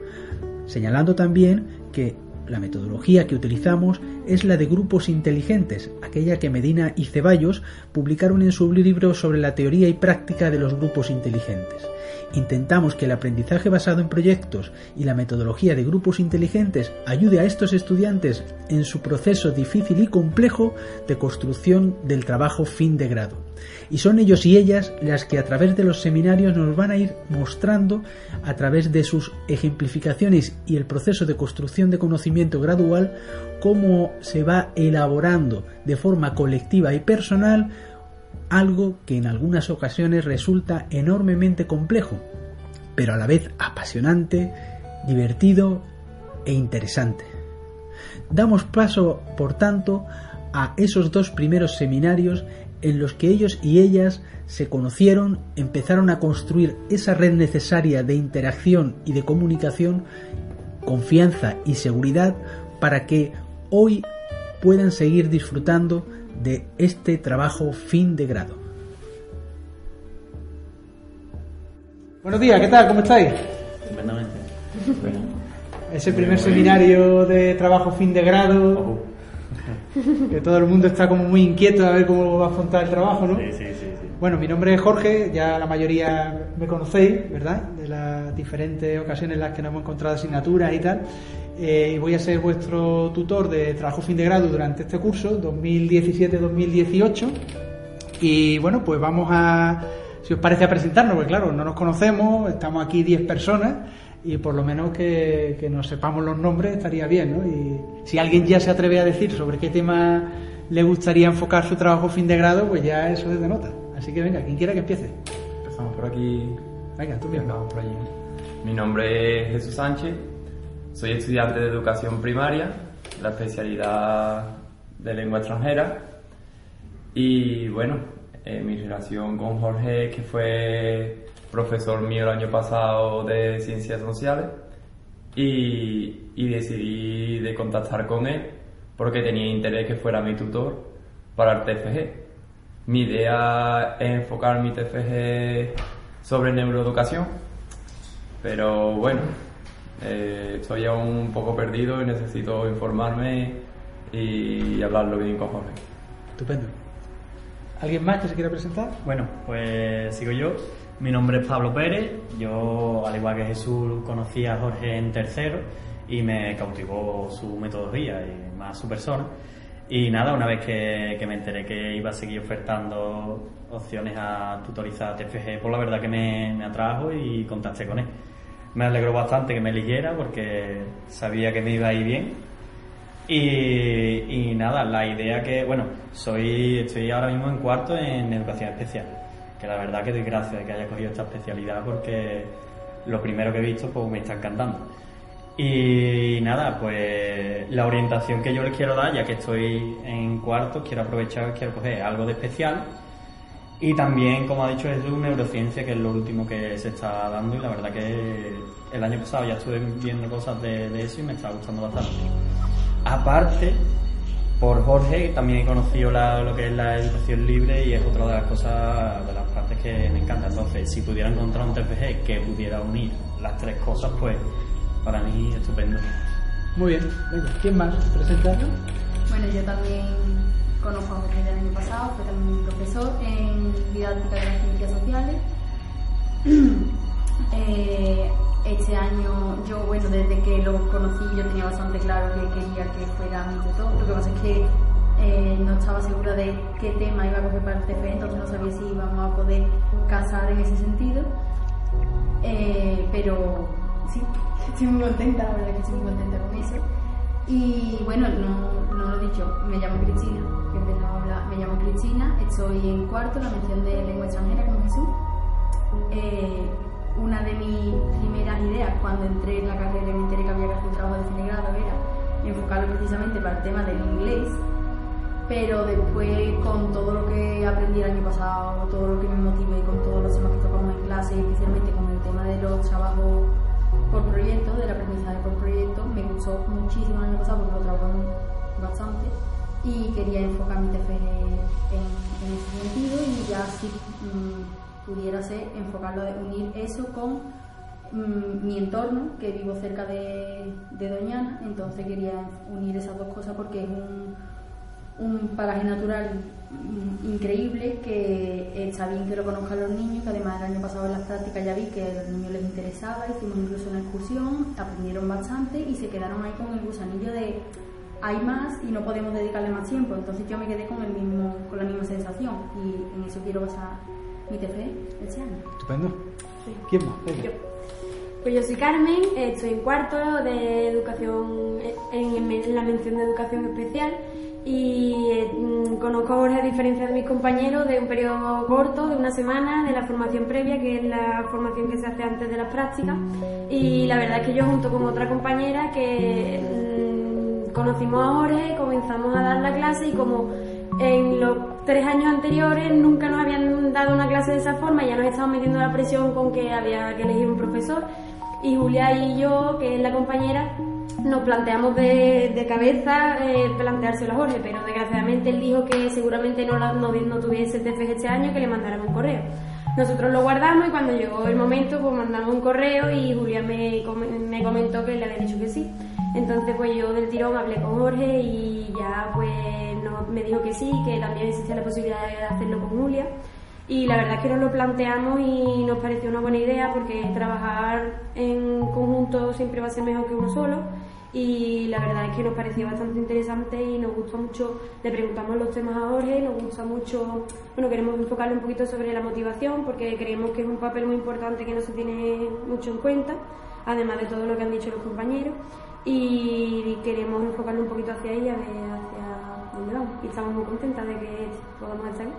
señalando también que la metodología que utilizamos es la de grupos inteligentes, aquella que Medina y Ceballos publicaron en su libro sobre la teoría y práctica de los grupos inteligentes. Intentamos que el aprendizaje basado en proyectos y la metodología de grupos inteligentes ayude a estos estudiantes en su proceso difícil y complejo de construcción del trabajo fin de grado. Y son ellos y ellas las que a través de los seminarios nos van a ir mostrando a través de sus ejemplificaciones y el proceso de construcción de conocimiento gradual cómo se va elaborando de forma colectiva y personal algo que en algunas ocasiones resulta enormemente complejo, pero a la vez apasionante, divertido e interesante. Damos paso, por tanto, a esos dos primeros seminarios en los que ellos y ellas se conocieron, empezaron a construir esa red necesaria de interacción y de comunicación, confianza y seguridad para que hoy puedan seguir disfrutando de este trabajo fin de grado. Buenos días, ¿qué tal? ¿Cómo estáis? Estupendamente. Es el primer seminario de trabajo fin de grado. Que todo el mundo está como muy inquieto a ver cómo va a afrontar el trabajo, ¿no? Sí, sí, sí, sí. Bueno, mi nombre es Jorge, ya la mayoría me conocéis, ¿verdad? De las diferentes ocasiones en las que nos hemos encontrado asignaturas y tal. Eh, y voy a ser vuestro tutor de trabajo fin de grado durante este curso, 2017-2018. Y bueno, pues vamos a, si os parece, a presentarnos, porque claro, no nos conocemos, estamos aquí 10 personas y por lo menos que, que nos sepamos los nombres estaría bien, ¿no? Y si alguien ya se atreve a decir sobre qué tema le gustaría enfocar su trabajo fin de grado, pues ya eso es de nota. Así que venga, quien quiera que empiece. Empezamos por aquí. Venga, tú. Acabamos por allí. Mi nombre es Jesús Sánchez, soy estudiante de educación primaria, la especialidad de lengua extranjera. Y bueno, eh, mi relación con Jorge, que fue profesor mío el año pasado de ciencias sociales, y, y decidí de contactar con él porque tenía interés que fuera mi tutor para el TFG. Mi idea es enfocar mi TFG sobre neuroeducación, pero bueno, eh, estoy aún un poco perdido y necesito informarme y hablarlo bien con Jorge. Estupendo. ¿Alguien más que se quiera presentar? Bueno, pues sigo yo. Mi nombre es Pablo Pérez. Yo, al igual que Jesús, conocí a Jorge en tercero y me cautivó su metodología y más su persona. Y nada, una vez que, que me enteré que iba a seguir ofertando opciones a tutorizar TFG, pues la verdad que me, me atrajo y contacté con él. Me alegró bastante que me eligiera porque sabía que me iba a ir bien. Y, y nada, la idea que, bueno, soy, estoy ahora mismo en cuarto en educación especial. Que la verdad que doy gracias que haya cogido esta especialidad porque lo primero que he visto pues me está encantando. Y nada, pues la orientación que yo les quiero dar, ya que estoy en cuarto, quiero aprovechar, quiero coger algo de especial. Y también, como ha dicho Jesús, neurociencia, que es lo último que se está dando. Y la verdad que el año pasado ya estuve viendo cosas de, de eso y me está gustando bastante. Aparte, por Jorge también he conocido la- lo que es la educación libre y es otra de las cosas, de las partes que me encanta. Entonces, si pudiera encontrar un TFG que pudiera unir las tres cosas, pues para mí estupendo. Muy bien. Venga, ¿quién más? ¿Presenta? Bueno, yo también conozco a Jorge del año pasado, fue también mi profesor en didáctica de las ciencias sociales. Eh, este año, yo, bueno, desde que lo conocí, yo tenía bastante claro que quería que fuera mi tutor. Lo que pasa es que eh, no estaba segura de qué tema iba a coger para el TFE, entonces no sabía si íbamos a poder casar en ese sentido. Eh, pero sí, estoy muy contenta, la verdad que estoy muy contenta con eso. Y bueno, no, no lo he dicho, me llamo Cristina, que a hablar, me llamo Cristina, estoy en cuarto, la mención de lengua extranjera con Jesús. Eh, una de mis primeras ideas cuando entré en la carrera y me enteré que había que hacer un trabajo de fin grado era enfocarlo precisamente para el tema del inglés, pero después con todo lo que aprendí el año pasado, todo lo que me motivé, con todos los temas que tocamos en clase, especialmente con el tema de los trabajos por proyecto, del aprendizaje por proyecto, me gustó muchísimo el año pasado porque lo trabajamos bastante y quería enfocar mi TFG en, ese sentido y ya si mm, pudiera ser enfocarlo unir eso con mm, mi entorno, que vivo cerca de, de Doñana, entonces quería unir esas dos cosas porque es un, un paraje natural increíble que está bien que lo conozcan los niños, que además el año pasado en las prácticas ya vi que a los niños les interesaba, hicimos incluso una excursión, aprendieron bastante y se quedaron ahí con el gusanillo de hay más y no podemos dedicarle más tiempo, entonces yo me quedé con el mismo, con la misma sensación y en eso quiero basar mi TFE este año. Estupendo. ¿Quién más? Venga. Pues yo soy Carmen, eh, estoy en cuarto de educación, en, en la mención de educación especial y mm, conozco a Jorge a diferencia de mis compañeros de un periodo corto, de una semana, de la formación previa, que es la formación que se hace antes de las prácticas. Y la verdad es que yo junto con otra compañera que mm, conocimos a Jorge, comenzamos a dar la clase y como en los tres años anteriores nunca nos habían dado una clase de esa forma, ya nos estábamos metiendo la presión con que había que elegir un profesor y Julia y yo, que es la compañera, nos planteamos de, cabeza eh, planteárselo a Jorge, pero desgraciadamente él dijo que seguramente no, no, tuviese TFG este año, que le mandáramos un correo. Nosotros lo guardamos y cuando llegó el momento pues mandamos un correo y Julia me, com- me comentó que le había dicho que sí. Entonces pues yo del tirón hablé con Jorge y ya pues no- me dijo que sí, que también existía la posibilidad de hacerlo con Julia. Y la verdad es que nos lo planteamos y nos pareció una buena idea porque trabajar en conjunto siempre va a ser mejor que uno solo. Y la verdad es que nos pareció bastante interesante y nos gustó mucho. Le preguntamos los temas a Jorge, nos gusta mucho. Bueno, queremos enfocarle un poquito sobre la motivación porque creemos que es un papel muy importante que no se tiene mucho en cuenta, además de todo lo que han dicho los compañeros. Y queremos enfocarle un poquito hacia ahí, a ver hacia dónde vamos. Y estamos muy contentas de que podamos estar ahí.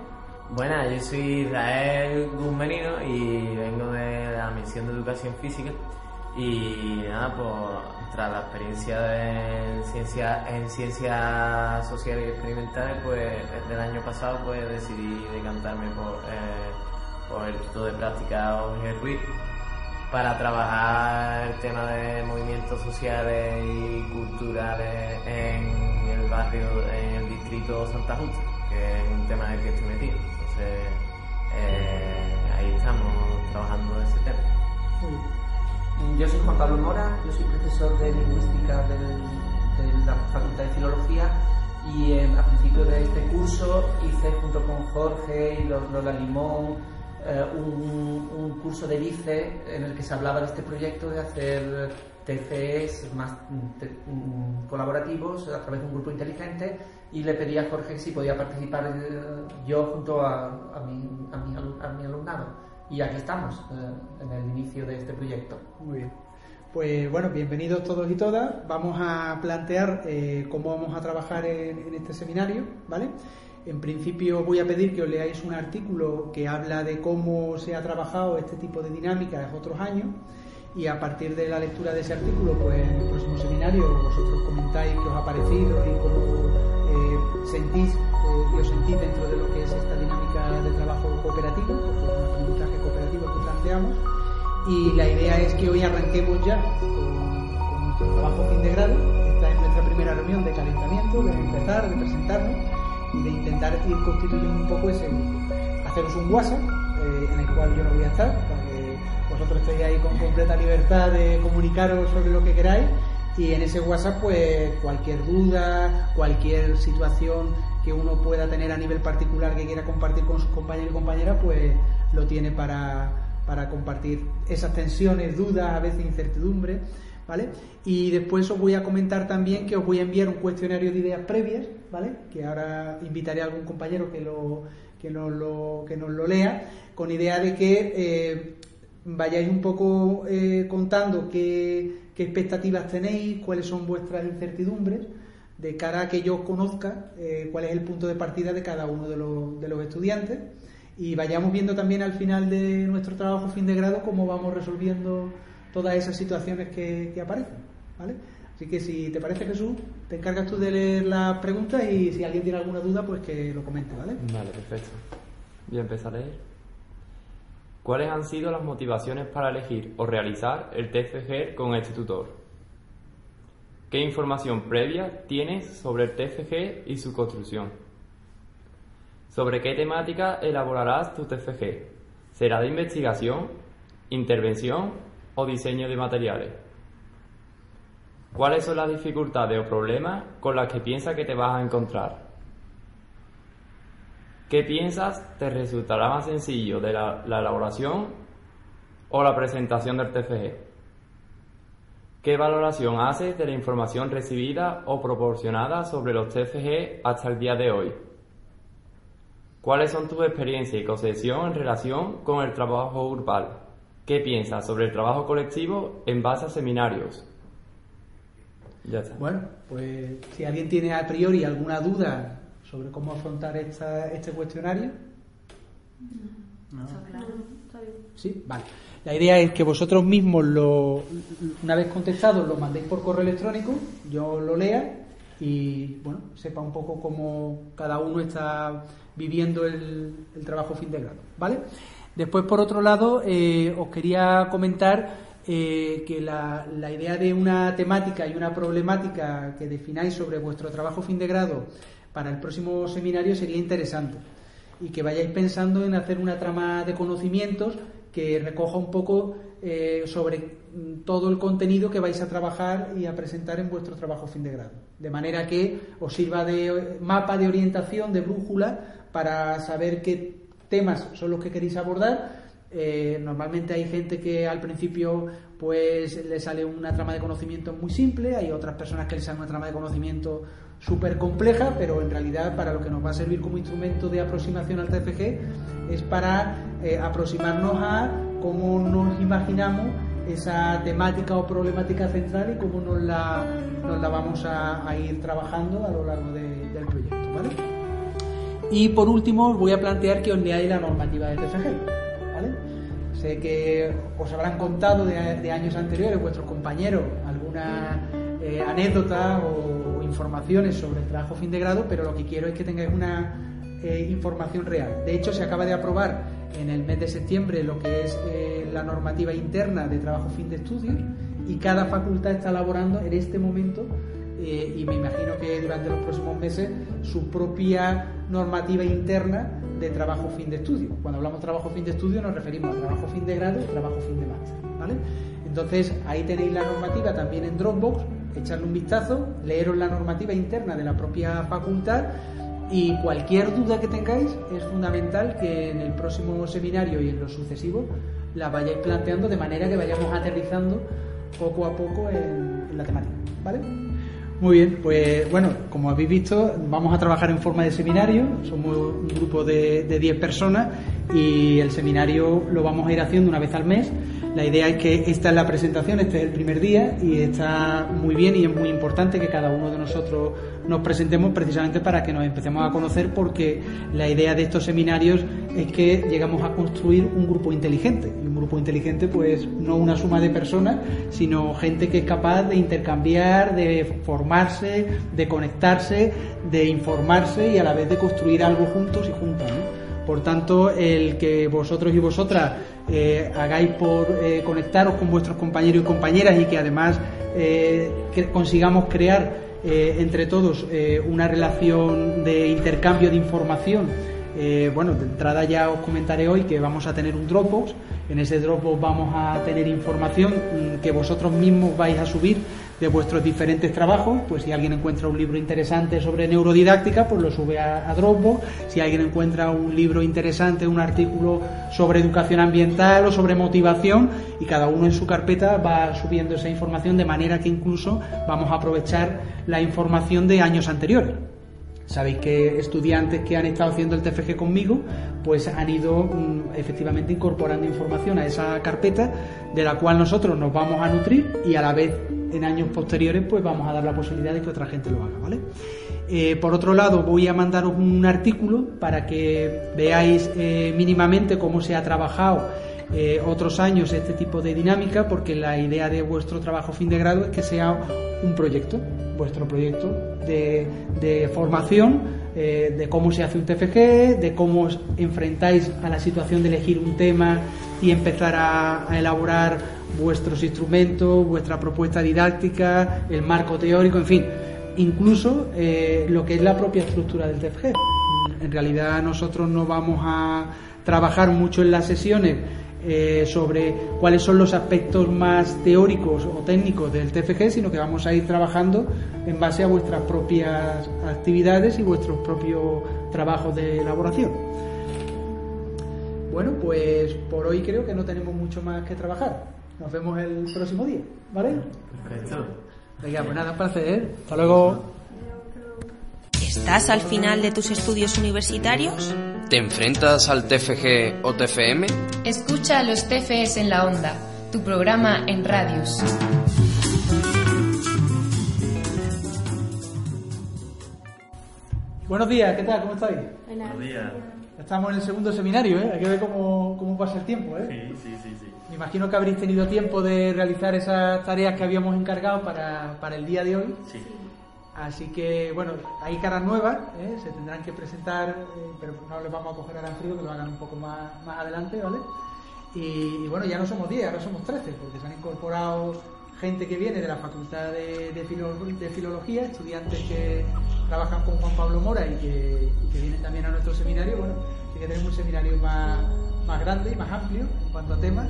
Buenas, yo soy Israel Guzmenino y vengo de la misión de educación física y nada, pues tras la experiencia en ciencias en ciencias sociales y experimentales, pues desde el año pasado pues decidí decantarme por, eh, por el tutor de práctica Jorge Ruiz para trabajar el tema de movimientos sociales y culturales en el barrio, en el distrito Santa Justa, que es un tema en el que estoy metido. Entonces, eh, ahí estamos trabajando ese tema. Yo soy Juan Pablo Mora, yo soy profesor de lingüística de la Facultad de Filología y eh, a principios de este curso hice junto con Jorge y Lo- Lola Limón eh, un, un curso de LICE en el que se hablaba de este proyecto de hacer TFEs más mm, mm, colaborativos a través de un grupo inteligente y le pedí a Jorge si podía participar eh, yo junto a, mi, a mi a mi alumnado. Y aquí estamos, eh, en el inicio de este proyecto. Muy bien. Pues bueno, bienvenidos todos y todas. Vamos a plantear eh, cómo vamos a trabajar en, en este seminario, ¿vale? En principio voy a pedir que os leáis un artículo que habla de cómo se ha trabajado este tipo de dinámicas otros años y a partir de la lectura de ese artículo, pues en el próximo seminario vosotros comentáis qué os ha parecido y cómo eh, sentís eh, os sentís dentro de lo que es esta dinámica de trabajo cooperativo, planteamos. Y la idea es que hoy arranquemos ya con, nuestro trabajo fin de grado. Esta es nuestra primera reunión de calentamiento, de empezar, de presentarnos y de intentar ir constituyendo un poco ese. Haceros un WhatsApp eh, en el cual yo no voy a estar, para que vosotros estéis ahí con completa libertad de comunicaros sobre lo que queráis. Y en ese WhatsApp, pues cualquier duda, cualquier situación que uno pueda tener a nivel particular que quiera compartir con sus compañeros y compañeras, pues lo tiene para, para compartir esas tensiones, dudas, a veces incertidumbre, ¿vale? Y después os voy a comentar también que os voy a enviar un cuestionario de ideas previas, ¿vale? Que ahora invitaré a algún compañero que lo que nos lo, que nos lo lea, con idea de que eh, vayáis un poco eh, contando qué, expectativas tenéis, cuáles son vuestras incertidumbres, de cara a que yo conozca eh, cuál es el punto de partida de cada uno de los estudiantes y vayamos viendo también al final de nuestro trabajo fin de grado cómo vamos resolviendo todas esas situaciones que, que aparecen, ¿vale? Así que si te parece Jesús, te encargas tú de leer las preguntas y si alguien tiene alguna duda, pues que lo comente, ¿vale? Vale, perfecto. Voy a empezar a leer. ¿Cuáles han sido las motivaciones para elegir o realizar el TFG con este tutor? ¿Qué información previa tienes sobre el TFG y su construcción? ¿Sobre qué temática elaborarás tu TFG? ¿Será de investigación, intervención o diseño de materiales? ¿Cuáles son las dificultades o problemas con las que piensas que te vas a encontrar? ¿Qué piensas te resultará más sencillo de la, la elaboración o la presentación del TFG? ¿Qué valoración haces de la información recibida o proporcionada sobre los TFG hasta el día de hoy? ¿Cuáles son tus experiencias y concepción en relación con el trabajo grupal? ¿Qué piensas sobre el trabajo colectivo en base a seminarios? Ya está. Bueno, pues si alguien tiene a priori alguna duda sobre cómo afrontar esta, este cuestionario. No. Sí, vale. La idea es que vosotros mismos, lo, una vez contestado, lo mandéis por correo electrónico, yo lo lea y bueno, sepa un poco cómo cada uno está viviendo el, trabajo fin de grado, ¿vale? Después, por otro lado, eh, os quería comentar eh, que la, la idea de una temática y una problemática que defináis sobre vuestro trabajo fin de grado para el próximo seminario sería interesante y que vayáis pensando en hacer una trama de conocimientos que recoja un poco eh, sobre mm, todo el contenido que vais a trabajar y a presentar en vuestro trabajo fin de grado. De manera que os sirva de mapa de orientación, de brújula, para saber qué temas son los que queréis abordar. Eh, normalmente hay gente que al principio pues le sale una trama de conocimiento muy simple, hay otras personas que les sale una trama de conocimiento súper compleja, pero en realidad para lo que nos va a servir como instrumento de aproximación al TFG es para eh, aproximarnos a cómo nos imaginamos esa temática o problemática central y cómo nos la, vamos a, ir trabajando a lo largo de- del proyecto. ¿vale? Y por último voy a plantear que os leáis la normativa de TFG. ¿vale? Sé que os habrán contado de, de años anteriores vuestros compañeros alguna eh, anécdota o, o informaciones sobre el trabajo fin de grado, pero lo que quiero es que tengáis una eh, información real. De hecho, se acaba de aprobar en el mes de septiembre lo que es eh, la normativa interna de trabajo fin de estudios y cada facultad está elaborando en este momento eh, y me imagino que durante los próximos meses su propia normativa interna de trabajo fin de estudio. Cuando hablamos trabajo fin de estudio nos referimos a trabajo fin de grado y trabajo fin de máster, ¿vale? Entonces ahí tenéis la normativa también en Dropbox, echarle un vistazo, leeros la normativa interna de la propia facultad y cualquier duda que tengáis es fundamental que en el próximo seminario y en los sucesivos la vayáis planteando de manera que vayamos aterrizando poco a poco en, en la temática, ¿vale? Muy bien, pues bueno, como habéis visto, vamos a trabajar en forma de seminario, somos un grupo de, de 10 personas y el seminario lo vamos a ir haciendo una vez al mes. La idea es que esta es la presentación, este es el primer día y está muy bien y es muy importante que cada uno de nosotros nos presentemos precisamente para que nos empecemos a conocer porque la idea de estos seminarios es que llegamos a construir un grupo inteligente y un grupo inteligente pues no una suma de personas sino gente que es capaz de intercambiar, de formarse, de conectarse, de informarse y a la vez de construir algo juntos y juntas. ¿no? Por tanto, el que vosotros y vosotras eh, hagáis por eh, conectaros con vuestros compañeros y compañeras y que además eh, consigamos crear entre todos una relación de intercambio de información. Bueno, de entrada ya os comentaré hoy que vamos a tener un Dropbox. En ese Dropbox vamos a tener información mm, que vosotros mismos vais a subir de vuestros diferentes trabajos. Pues si alguien encuentra un libro interesante sobre neurodidáctica, pues lo sube a, Dropbox. Si alguien encuentra un libro interesante, un artículo sobre educación ambiental o sobre motivación, y cada uno en su carpeta va subiendo esa información de manera que incluso vamos a aprovechar la información de años anteriores. Sabéis que estudiantes que han estado haciendo el TFG conmigo, pues han ido mm, efectivamente incorporando información a esa carpeta de la cual nosotros nos vamos a nutrir y a la vez en años posteriores pues vamos a dar la posibilidad de que otra gente lo haga, ¿vale? Eh, por otro lado, voy a mandaros un artículo para que veáis eh, mínimamente cómo se ha trabajado eh, otros años este tipo de dinámica, porque la idea de vuestro trabajo fin de grado es que sea un proyecto, vuestro proyecto de, de formación, de cómo se hace un TFG, de cómo enfrentáis a la situación de elegir un tema y empezar a elaborar vuestros instrumentos, vuestra propuesta didáctica, el marco teórico, en fin, incluso eh, lo que es la propia estructura del TFG. En realidad nosotros no vamos a trabajar mucho en las sesiones eh, sobre cuáles son los aspectos más teóricos o técnicos del TFG, sino que vamos a ir trabajando en base a vuestras propias actividades y vuestros propios trabajos de elaboración. Bueno, pues por hoy creo que no tenemos mucho más que trabajar. Nos vemos el próximo día, ¿vale? Perfecto. Venga, pues nada, un placer. ¿eh? Hasta luego. ¿Estás al final de tus estudios universitarios? ¿Te enfrentas al TFG o TFM? Escucha a los TFS en la onda, tu programa en radios. Buenos días, ¿qué tal? ¿Cómo estáis? Buenos días. Estamos en el segundo seminario, ¿eh? Hay que ver cómo, cómo pasa el tiempo, ¿eh? Sí, sí, sí. sí. Me imagino que habréis tenido tiempo de realizar esas tareas que habíamos encargado para, para el día de hoy. Sí. Así que, bueno, hay caras nuevas, ¿eh? se tendrán que presentar, eh, pero no les vamos a coger ahora en frío, que lo hagan un poco más, más adelante, ¿vale? Y, y bueno, ya no somos 10, ahora somos 13, porque se han incorporado gente que viene de la Facultad de, de Filo- de Filología, estudiantes que trabajan con Juan Pablo Mora y que, y que vienen también a nuestro seminario. Bueno, así que tenemos un seminario más, más grande y más amplio en cuanto a temas.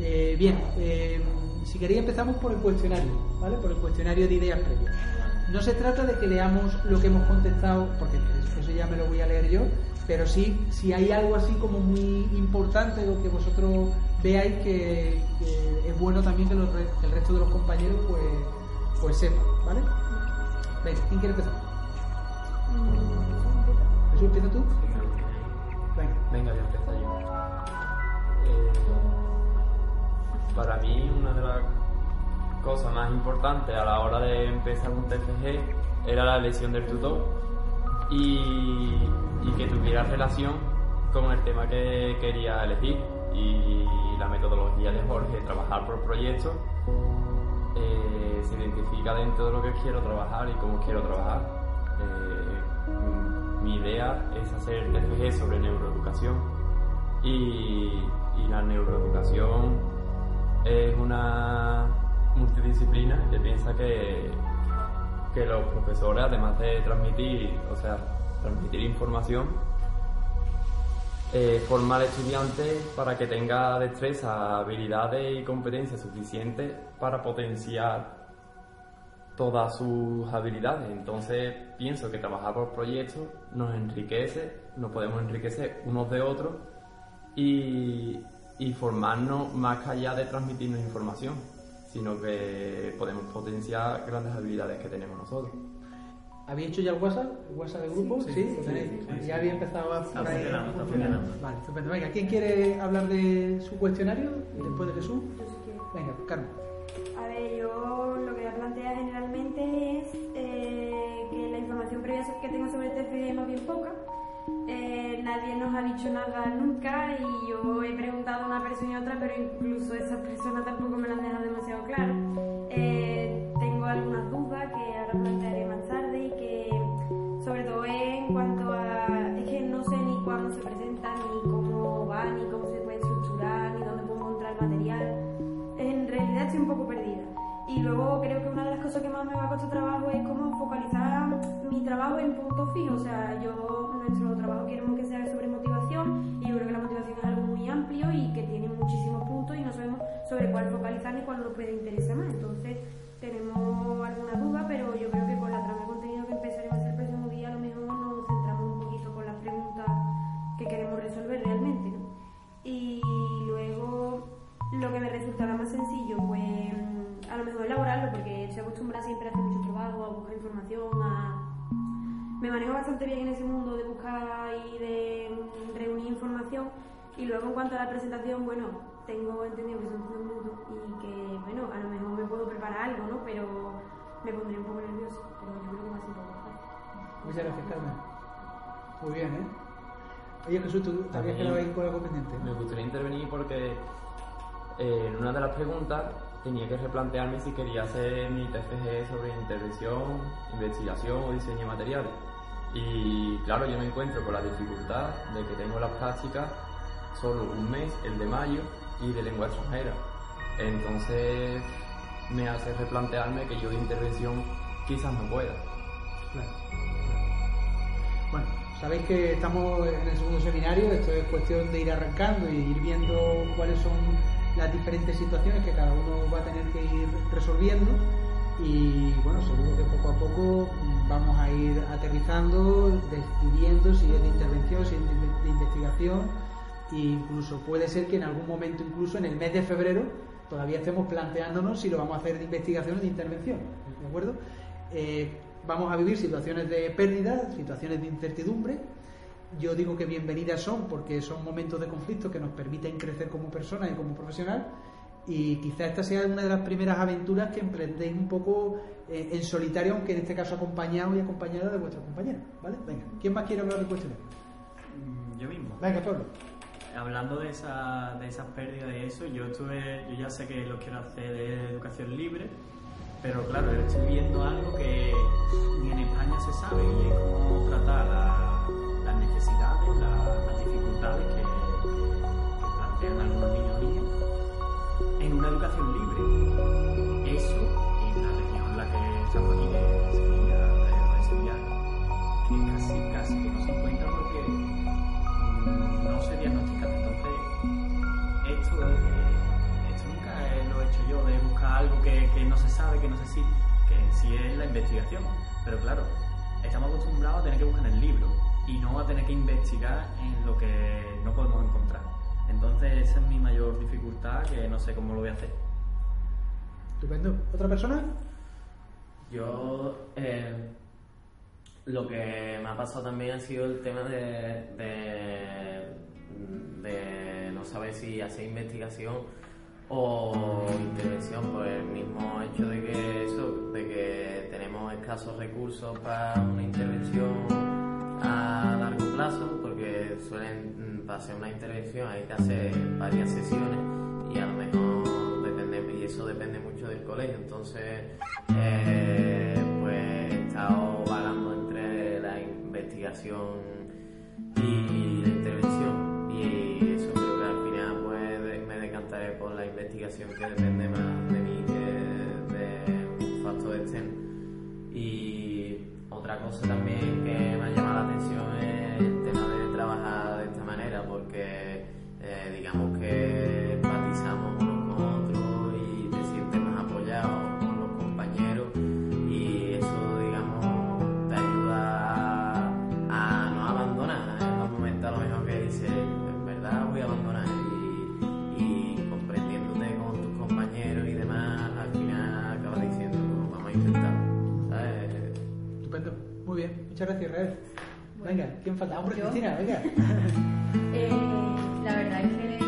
Eh, bien, eh, si queréis empezamos por el cuestionario, ¿vale? Por el cuestionario de ideas previas. No se trata de que leamos lo que hemos contestado, porque eso- ya me lo voy a leer yo, pero sí, si hay algo así como muy importante o que vosotros veáis que, que es bueno también que, los que el resto de los compañeros pues, pues sepan, ¿vale? Venga, ¿quién quiere empezar? ¿Jesús, empieza tú? Venga. Venga, voy a empezar yo. Para mí, una de las cosas más importantes a la hora de empezar un TFG era la elección del tutor y, y que tuviera relación con el tema que quería elegir y la metodología de Jorge, trabajar por proyectos, eh, se identifica dentro de lo que quiero trabajar y cómo quiero trabajar. Eh, mi idea es hacer TFG sobre neuroeducación y, y la neuroeducación es una multidisciplina que piensa que, que los profesores, además de transmitir, o sea, transmitir información, eh, formar estudiantes para que tenga destreza, habilidades y competencias suficientes para potenciar todas sus habilidades. Entonces pienso que trabajar por proyectos nos enriquece, nos podemos enriquecer unos de otros y, y formarnos más que allá de transmitirnos información, sino que podemos potenciar grandes habilidades que tenemos nosotros. ¿Habéis hecho ya el WhatsApp? ¿El WhatsApp de grupo? Sí, Sí, ¿lo sí, tenéis? sí, sí. Ya había empezado a Está funcionando, está funcionando. Vale, estupendo. Venga, ¿quién quiere hablar de su cuestionario después de Jesús? Venga, Carmen. A ver, yo lo que voy a plantear generalmente es eh, que la información previa que tengo sobre TFG es más bien poca. Eh, nadie nos ha dicho nada nunca y yo he preguntado a una persona y otra, pero incluso esas personas tampoco me lo han dejado demasiado claro. Eh, tengo algunas dudas que ahora plantearé más tarde y que sobre todo en cuanto a... es que no sé ni cuándo se presentan, ni cómo va, ni cómo se puede estructurar, ni dónde puedo encontrar material en realidad estoy un poco perdida. Y luego creo que una de las cosas que más me va a costar trabajo es cómo focalizar mi trabajo en puntos fijos. O sea, yo, nuestro trabajo queremos que sea sobre motivación y yo creo que la motivación es algo muy amplio y que tiene muchísimos puntos y no sabemos sobre cuál focalizar ni cuál nos puede interesar más. Entonces, tenemos alguna duda, pero yo creo información, a... Me manejo bastante bien en ese mundo de buscar y de reunir información. Y luego en cuanto a la presentación, bueno, tengo entendido que son todo mundo y que, bueno, a lo mejor me puedo preparar algo, ¿no? Pero me pondré un poco nerviosa, pero yo creo que va a ser un poco fácil. Muchas gracias, Carmen. Muy bien, ¿eh? Oye, Jesús, ¿tú habías quedado ahí con algo pendiente? Me gustaría intervenir porque eh, en una de las preguntas tenía que replantearme si quería hacer mi TFG sobre intervención, investigación o diseño de materiales. Y claro, yo me encuentro con la dificultad de que tengo las prácticas solo un mes, el de mayo, y de lengua extranjera. Entonces me hace replantearme que yo de intervención quizás no pueda. Claro. Bueno, sabéis que estamos en el segundo seminario, esto es cuestión de ir arrancando y ir viendo cuáles son las diferentes situaciones que cada uno va a tener que ir resolviendo y bueno, seguro que poco a poco vamos a ir aterrizando, decidiendo si es de intervención, si es de, investigación e incluso puede ser que en algún momento, incluso en el mes de febrero, todavía estemos planteándonos si lo vamos a hacer de investigación o de intervención, ¿de acuerdo? Eh, vamos a vivir situaciones de pérdida, situaciones de incertidumbre. Yo digo que bienvenidas son porque son momentos de conflicto que nos permiten crecer como persona y como profesional. y quizá esta sea una de las primeras aventuras que emprendéis un poco eh, en solitario, aunque en este caso acompañado y acompañado de vuestros compañeros, ¿vale? Venga, ¿quién más quiere hablar de cuestiones? Mm, Yo mismo. Venga, Pablo. Hablando de, esa, de esas pérdidas y eso, yo estuve, yo ya sé que lo quiero hacer de educación libre, pero claro, estoy viendo algo que ni en España se sabe y es cómo tratar la- las necesidades, la- las dificultades que, que plantean algunos niños niñas en una educación libre. Eso, en la región en la que estamos aquí, Sevilla, de Sevilla, que casi, casi que no se encuentra porque mm, no se diagnostican. Entonces, esto, eh, esto nunca lo he hecho yo, de buscar algo que, no se sabe, que no se sí, que en sí es la investigación. Pero claro, estamos acostumbrados a tener que buscar en el libro y no a tener que investigar en lo que no podemos encontrar. Entonces, esa es mi mayor dificultad, que no sé cómo lo voy a hacer. Estupendo. ¿Otra persona? Yo, eh, lo que me ha pasado también ha sido el tema de, de, de no saber si hacer investigación o intervención por el mismo hecho de que eso, de que tenemos escasos recursos para una intervención a largo plazo, porque suelen, mm, para hacer una intervención hay que hacer varias sesiones y a lo mejor depende, y eso depende mucho del colegio, entonces eh, pues he estado vagando entre la investigación y la intervención y eso creo que al final pues me decantaré por la investigación que depende más otra cosa también que me ha llamado la atención es el tema de trabajar de esta manera porque eh, digamos que Muchas gracias, Israel. Venga, ¿quién falta? Hombre, ¿Yo? Cristina, venga. Eh, la verdad es que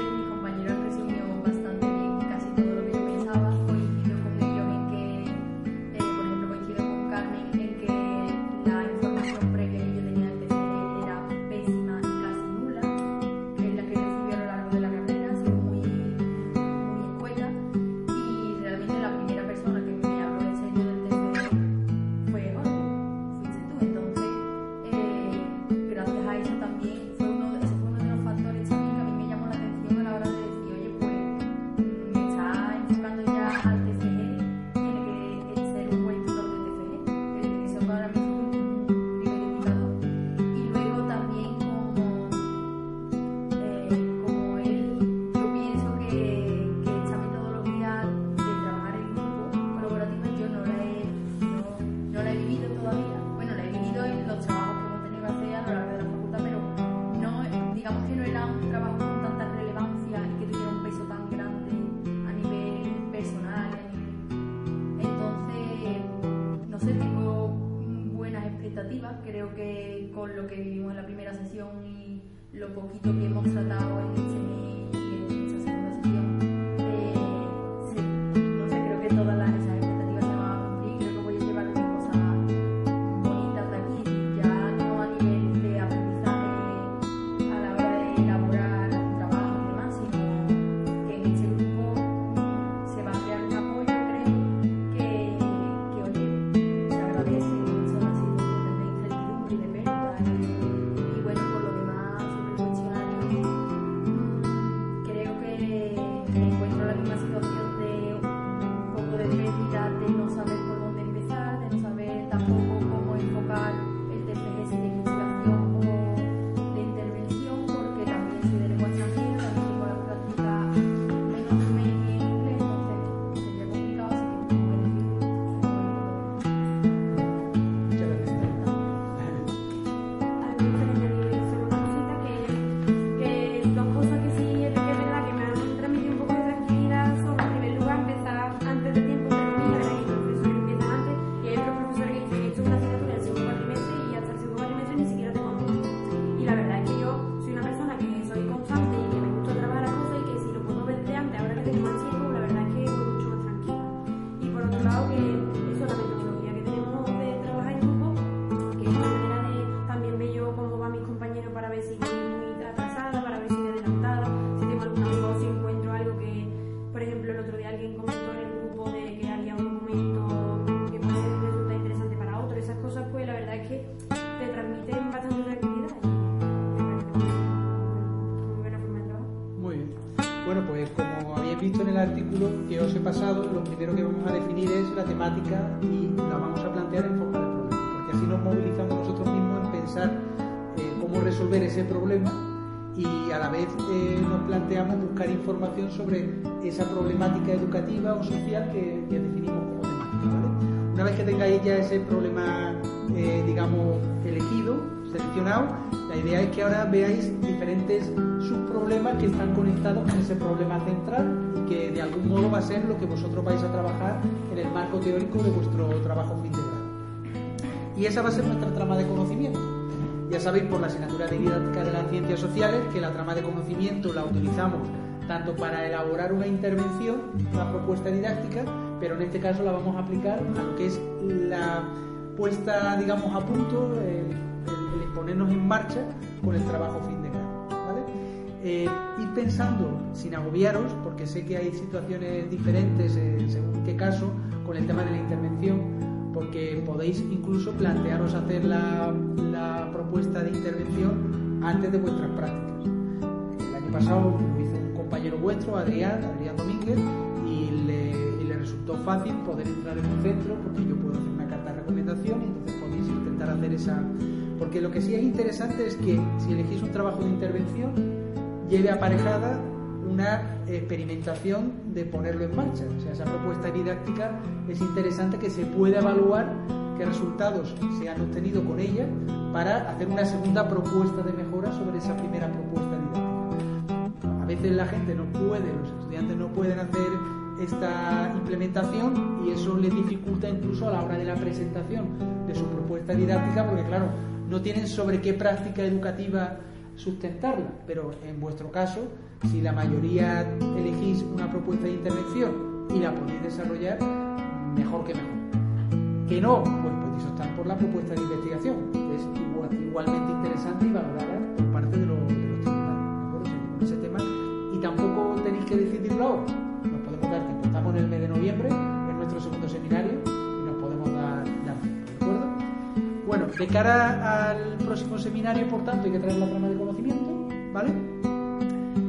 información sobre esa problemática educativa o social que, que definimos como temática. ¿vale? Una vez que tengáis ya ese problema, eh, digamos, elegido, seleccionado, la idea es que ahora veáis diferentes subproblemas que están conectados con ese problema central y que de algún modo va a ser lo que vosotros vais a trabajar en el marco teórico de vuestro trabajo fin de grado. Y esa va a ser nuestra trama de conocimiento. Ya sabéis por la asignatura de didáctica de las ciencias sociales que la trama de conocimiento la utilizamos tanto para elaborar una intervención, una propuesta didáctica, pero en este caso la vamos a aplicar a lo que es la puesta, digamos, a punto, el, el- el ponernos en marcha con el trabajo fin de grado. ¿vale? Eh, ir pensando sin agobiaros, porque sé que hay situaciones diferentes eh, según qué caso con el tema de la intervención, porque podéis incluso plantearos hacer la, la propuesta de intervención antes de vuestras prácticas. El año pasado compañero vuestro, Adrián, Adrián Domínguez, y le, y le resultó fácil poder entrar en un centro porque yo puedo hacer una carta de recomendación y entonces podéis intentar hacer esa... Porque lo que sí es interesante es que si elegís un trabajo de intervención, lleve aparejada una experimentación de ponerlo en marcha. O sea, esa propuesta didáctica es interesante que se pueda evaluar qué resultados se han obtenido con ella para hacer una segunda propuesta de mejora sobre esa primera propuesta didáctica. A veces la gente no puede, los estudiantes no pueden hacer esta implementación y eso les dificulta incluso a la hora de la presentación de su propuesta didáctica porque claro, no tienen sobre qué práctica educativa sustentarla, pero en vuestro caso, si la mayoría elegís una propuesta de intervención y la podéis desarrollar, mejor que mejor. Que no, pues podéis optar por la propuesta de investigación, que es igual- igualmente interesante y valorada por parte de los, de los tribunales, ¿de acuerdo? Ese tema, tampoco tenéis que decidirlo ahora, nos podemos dar tiempo. Estamos en el mes de noviembre, es nuestro segundo seminario, y nos podemos dar, dar tiempo, ¿de acuerdo? Bueno, de cara al próximo seminario, por tanto, hay que traer la trama de conocimiento, ¿vale?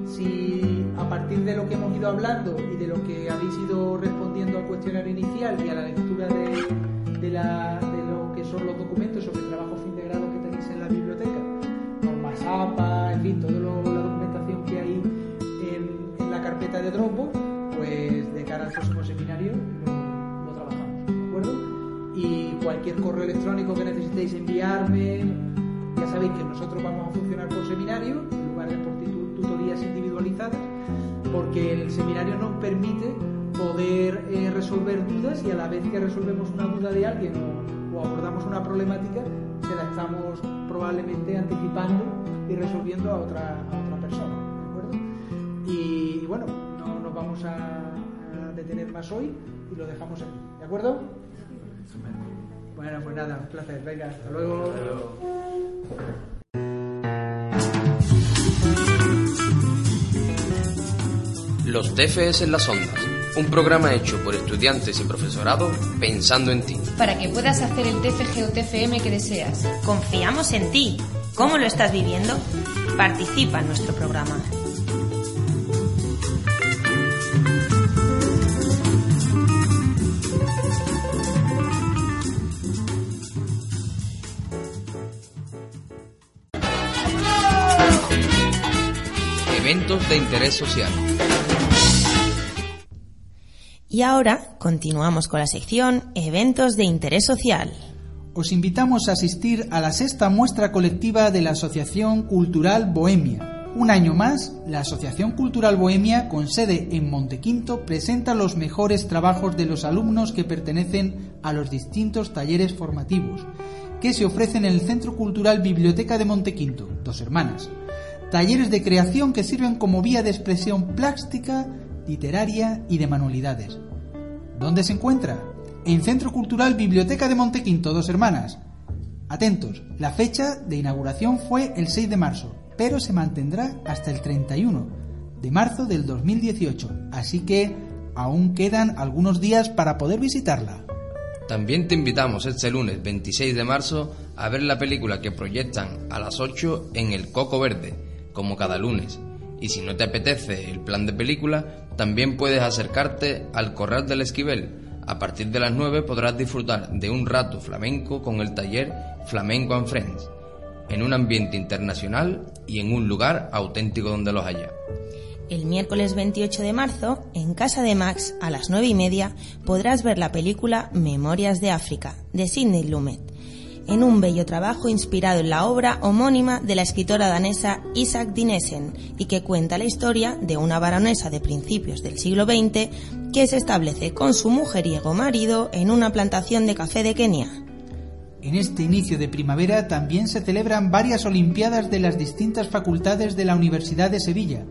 Si a partir de lo que hemos ido hablando y de lo que habéis ido respondiendo al cuestionario inicial y a la lectura de, de la- de lo que son los documentos sobre el trabajo fin de grado que tenéis en la biblioteca, normas APA, en fin, toda lo- de Dropbox, pues de cara al próximo seminario lo, trabajamos, ¿de acuerdo? Y cualquier correo electrónico que necesitéis enviarme, ya sabéis que nosotros vamos a funcionar por seminario en lugar de por tutorías individualizadas, porque el seminario nos permite poder eh, resolver dudas y a la vez que resolvemos una duda de alguien o, abordamos una problemática, se la estamos probablemente anticipando y resolviendo a otra, a otra persona. ¿de acuerdo? Y, bueno, vamos a, a detener más hoy y lo dejamos aquí. ¿De acuerdo? Bueno, pues nada, un placer. Venga, hasta luego. Los TFS en las ondas, un programa hecho por estudiantes y profesorado pensando en ti. Para que puedas hacer el TFG o TFM que deseas. Confiamos en ti. ¿Cómo lo estás viviendo? Participa en nuestro programa. Eventos de interés social. Y ahora continuamos con la sección Eventos de Interés Social. Os invitamos a asistir a la sexta muestra colectiva de la Asociación Cultural Bohemia. Un año más, la Asociación Cultural Bohemia, con sede en Montequinto, presenta los mejores trabajos de los alumnos que pertenecen a los distintos talleres formativos que se ofrecen en el Centro Cultural Biblioteca de Montequinto, Dos Hermanas. Talleres de creación que sirven como vía de expresión plástica, literaria y de manualidades. ¿Dónde se encuentra? En Centro Cultural Biblioteca de Montequinto, Dos Hermanas. Atentos, la fecha de inauguración fue el 6 de marzo, pero se mantendrá hasta el 31 de marzo del 2018, así que aún quedan algunos días para poder visitarla. También te invitamos este lunes 26 de marzo a ver la película que proyectan a las 8 en el Coco Verde, como cada lunes. Y si no te apetece el plan de película, también puedes acercarte al Corral del Esquivel. A partir de las 9 podrás disfrutar de un rato flamenco con el taller Flamenco and Friends, en un ambiente internacional y en un lugar auténtico donde los haya. El miércoles 28 de marzo, en Casa de Max, a las 9 y media, podrás ver la película Memorias de África, de Sidney Lumet, en un bello trabajo inspirado en la obra homónima de la escritora danesa Isaac Dinesen y que cuenta la historia de una baronesa de principios del siglo XX que se establece con su mujeriego marido en una plantación de café de Kenia. En este inicio de primavera también se celebran varias Olimpiadas de las distintas facultades de la Universidad de Sevilla.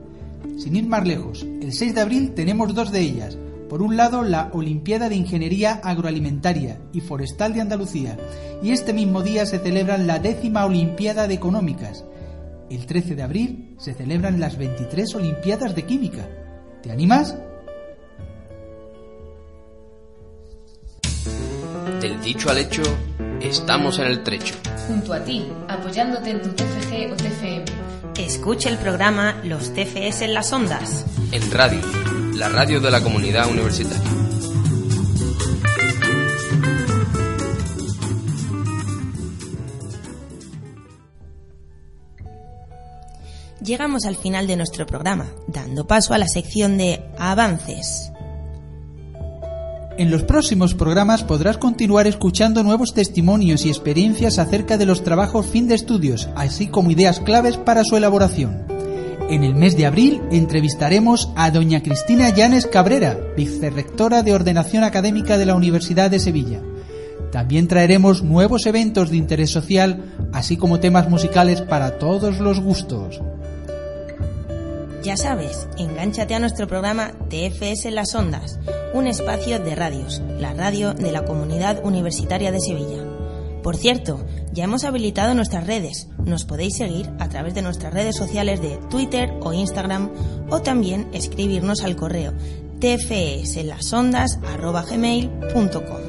Sin ir más lejos, el 6 de abril tenemos dos de ellas. Por un lado, la Olimpiada de Ingeniería Agroalimentaria y Forestal de Andalucía, y este mismo día se celebran la décima Olimpiada de Económicas. El 13 de abril se celebran las 23 Olimpiadas de Química. ¿Te animas? Del dicho al hecho, estamos en el trecho. Junto a ti, apoyándote en tu TFG o TFM. Escucha el programa Los TFS en las ondas. En radio, la radio de la comunidad universitaria. Llegamos al final de nuestro programa, dando paso a la sección de avances. En los próximos programas podrás continuar escuchando nuevos testimonios y experiencias acerca de los trabajos fin de estudios, así como ideas claves para su elaboración. En el mes de abril entrevistaremos a doña Cristina Llanes Cabrera, vicerrectora de Ordenación Académica de la Universidad de Sevilla. También traeremos nuevos eventos de interés social, así como temas musicales para todos los gustos. Ya sabes, engánchate a nuestro programa TFS en las Ondas, un espacio de radios, la radio de la Comunidad Universitaria de Sevilla. Por cierto, ya hemos habilitado nuestras redes. Nos podéis seguir a través de nuestras redes sociales de Twitter o Instagram o también escribirnos al correo tfslasondas.gmail.com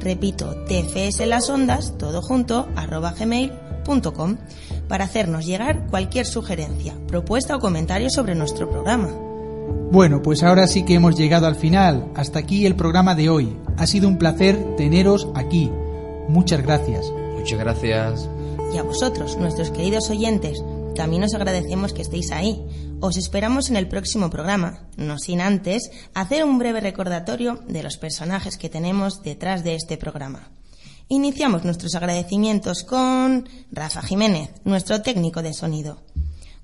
Repito, tfslasondas, todo junto, arroba gmail.com para hacernos llegar cualquier sugerencia, propuesta o comentario sobre nuestro programa. Bueno, pues ahora sí que hemos llegado al final. Hasta aquí el programa de hoy. Ha sido un placer teneros aquí. Muchas gracias. Muchas gracias. Y a vosotros, nuestros queridos oyentes, también os agradecemos que estéis ahí. Os esperamos en el próximo programa, no sin antes hacer un breve recordatorio de los personajes que tenemos detrás de este programa. Iniciamos nuestros agradecimientos con Rafa Jiménez, nuestro técnico de sonido.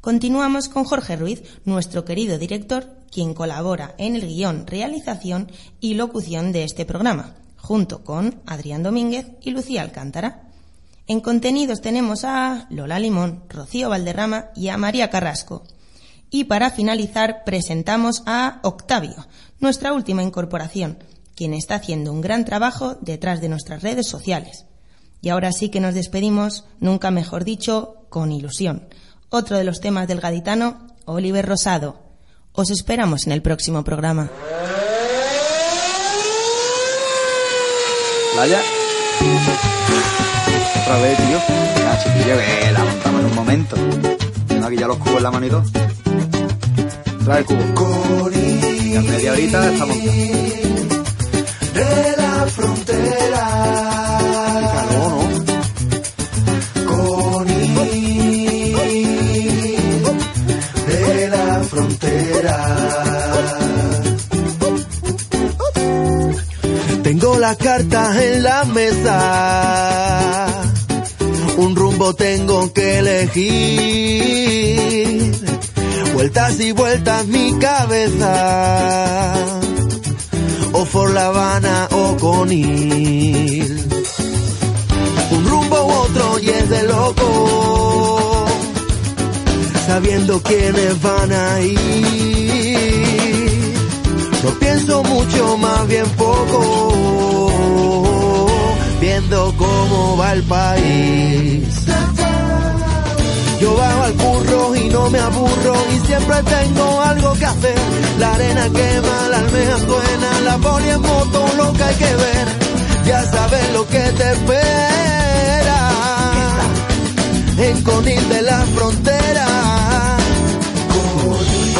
Continuamos con Jorge Ruiz, nuestro querido director, quien colabora en el guion, realización y locución de este programa, junto con Adrián Domínguez y Lucía Alcántara. En contenidos tenemos a Lola Limón, Rocío Valderrama y a María Carrasco. Y para finalizar presentamos a Octavio, nuestra última incorporación, quien está haciendo un gran trabajo detrás de nuestras redes sociales. Y ahora sí que nos despedimos, nunca mejor dicho, con ilusión. Otro de los temas del gaditano, Oliver Rosado. Os esperamos en el próximo programa. Playa. Otra vez, tío. La aquí ya los cubos en la mano y todo. De la frontera. Conil de la frontera. Tengo las cartas en la mesa. Un rumbo tengo que elegir. Vueltas y vueltas mi cabeza por La Habana o Conil. Un rumbo u otro y es de loco, sabiendo quiénes van a ir. No pienso mucho, más bien poco, viendo cómo va el país. Yo bajo al curro y no me aburro y siempre tengo algo que hacer. La arena quema, la almeja suena, la poli en moto, lo que hay que ver. ya sabes lo que te espera. En Conil de la frontera. Conil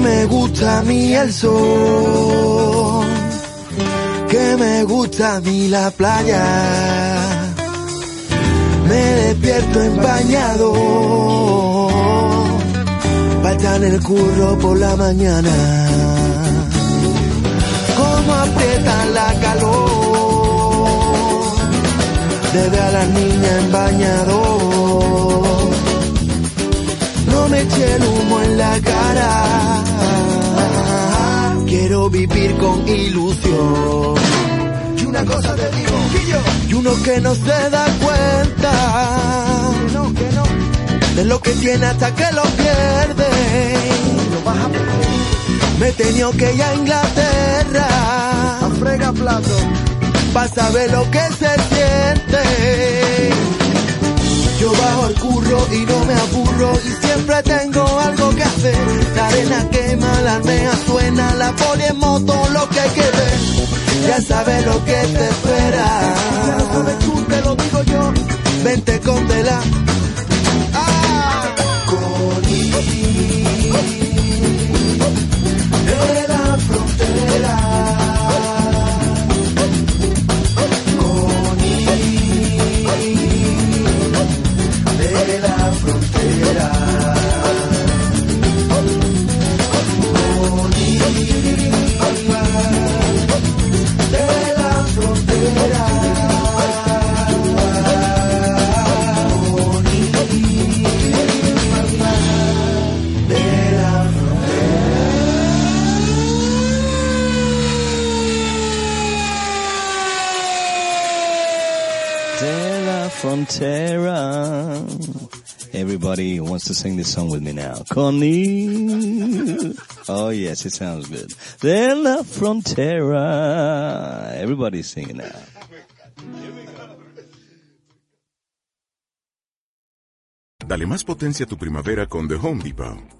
me gusta a mí el sol, que me gusta a mí la playa, me despierto empañado, en el curro por la mañana, como aprieta la calor, de ver a las niñas en bañador uno que no se da cuenta. De lo que tiene hasta que lo pierde. Me he tenido que ir a Inglaterra. A frega plato. Para saber lo que se siente. Yo bajo el curro y no me aburro siempre tengo algo que hacer. La arena quema, la almeja suena, la poli en moto, lo que hay que ver. Ya sabes lo que te espera. Ya sabes tú, te lo digo yo. Vente con tela. Ah, de la frontera. Frontera. Everybody wants to sing this song with me now. Connie. Oh yes, it sounds good. De la frontera. Everybody's singing now. Dale más potencia a tu primavera con The Home Depot.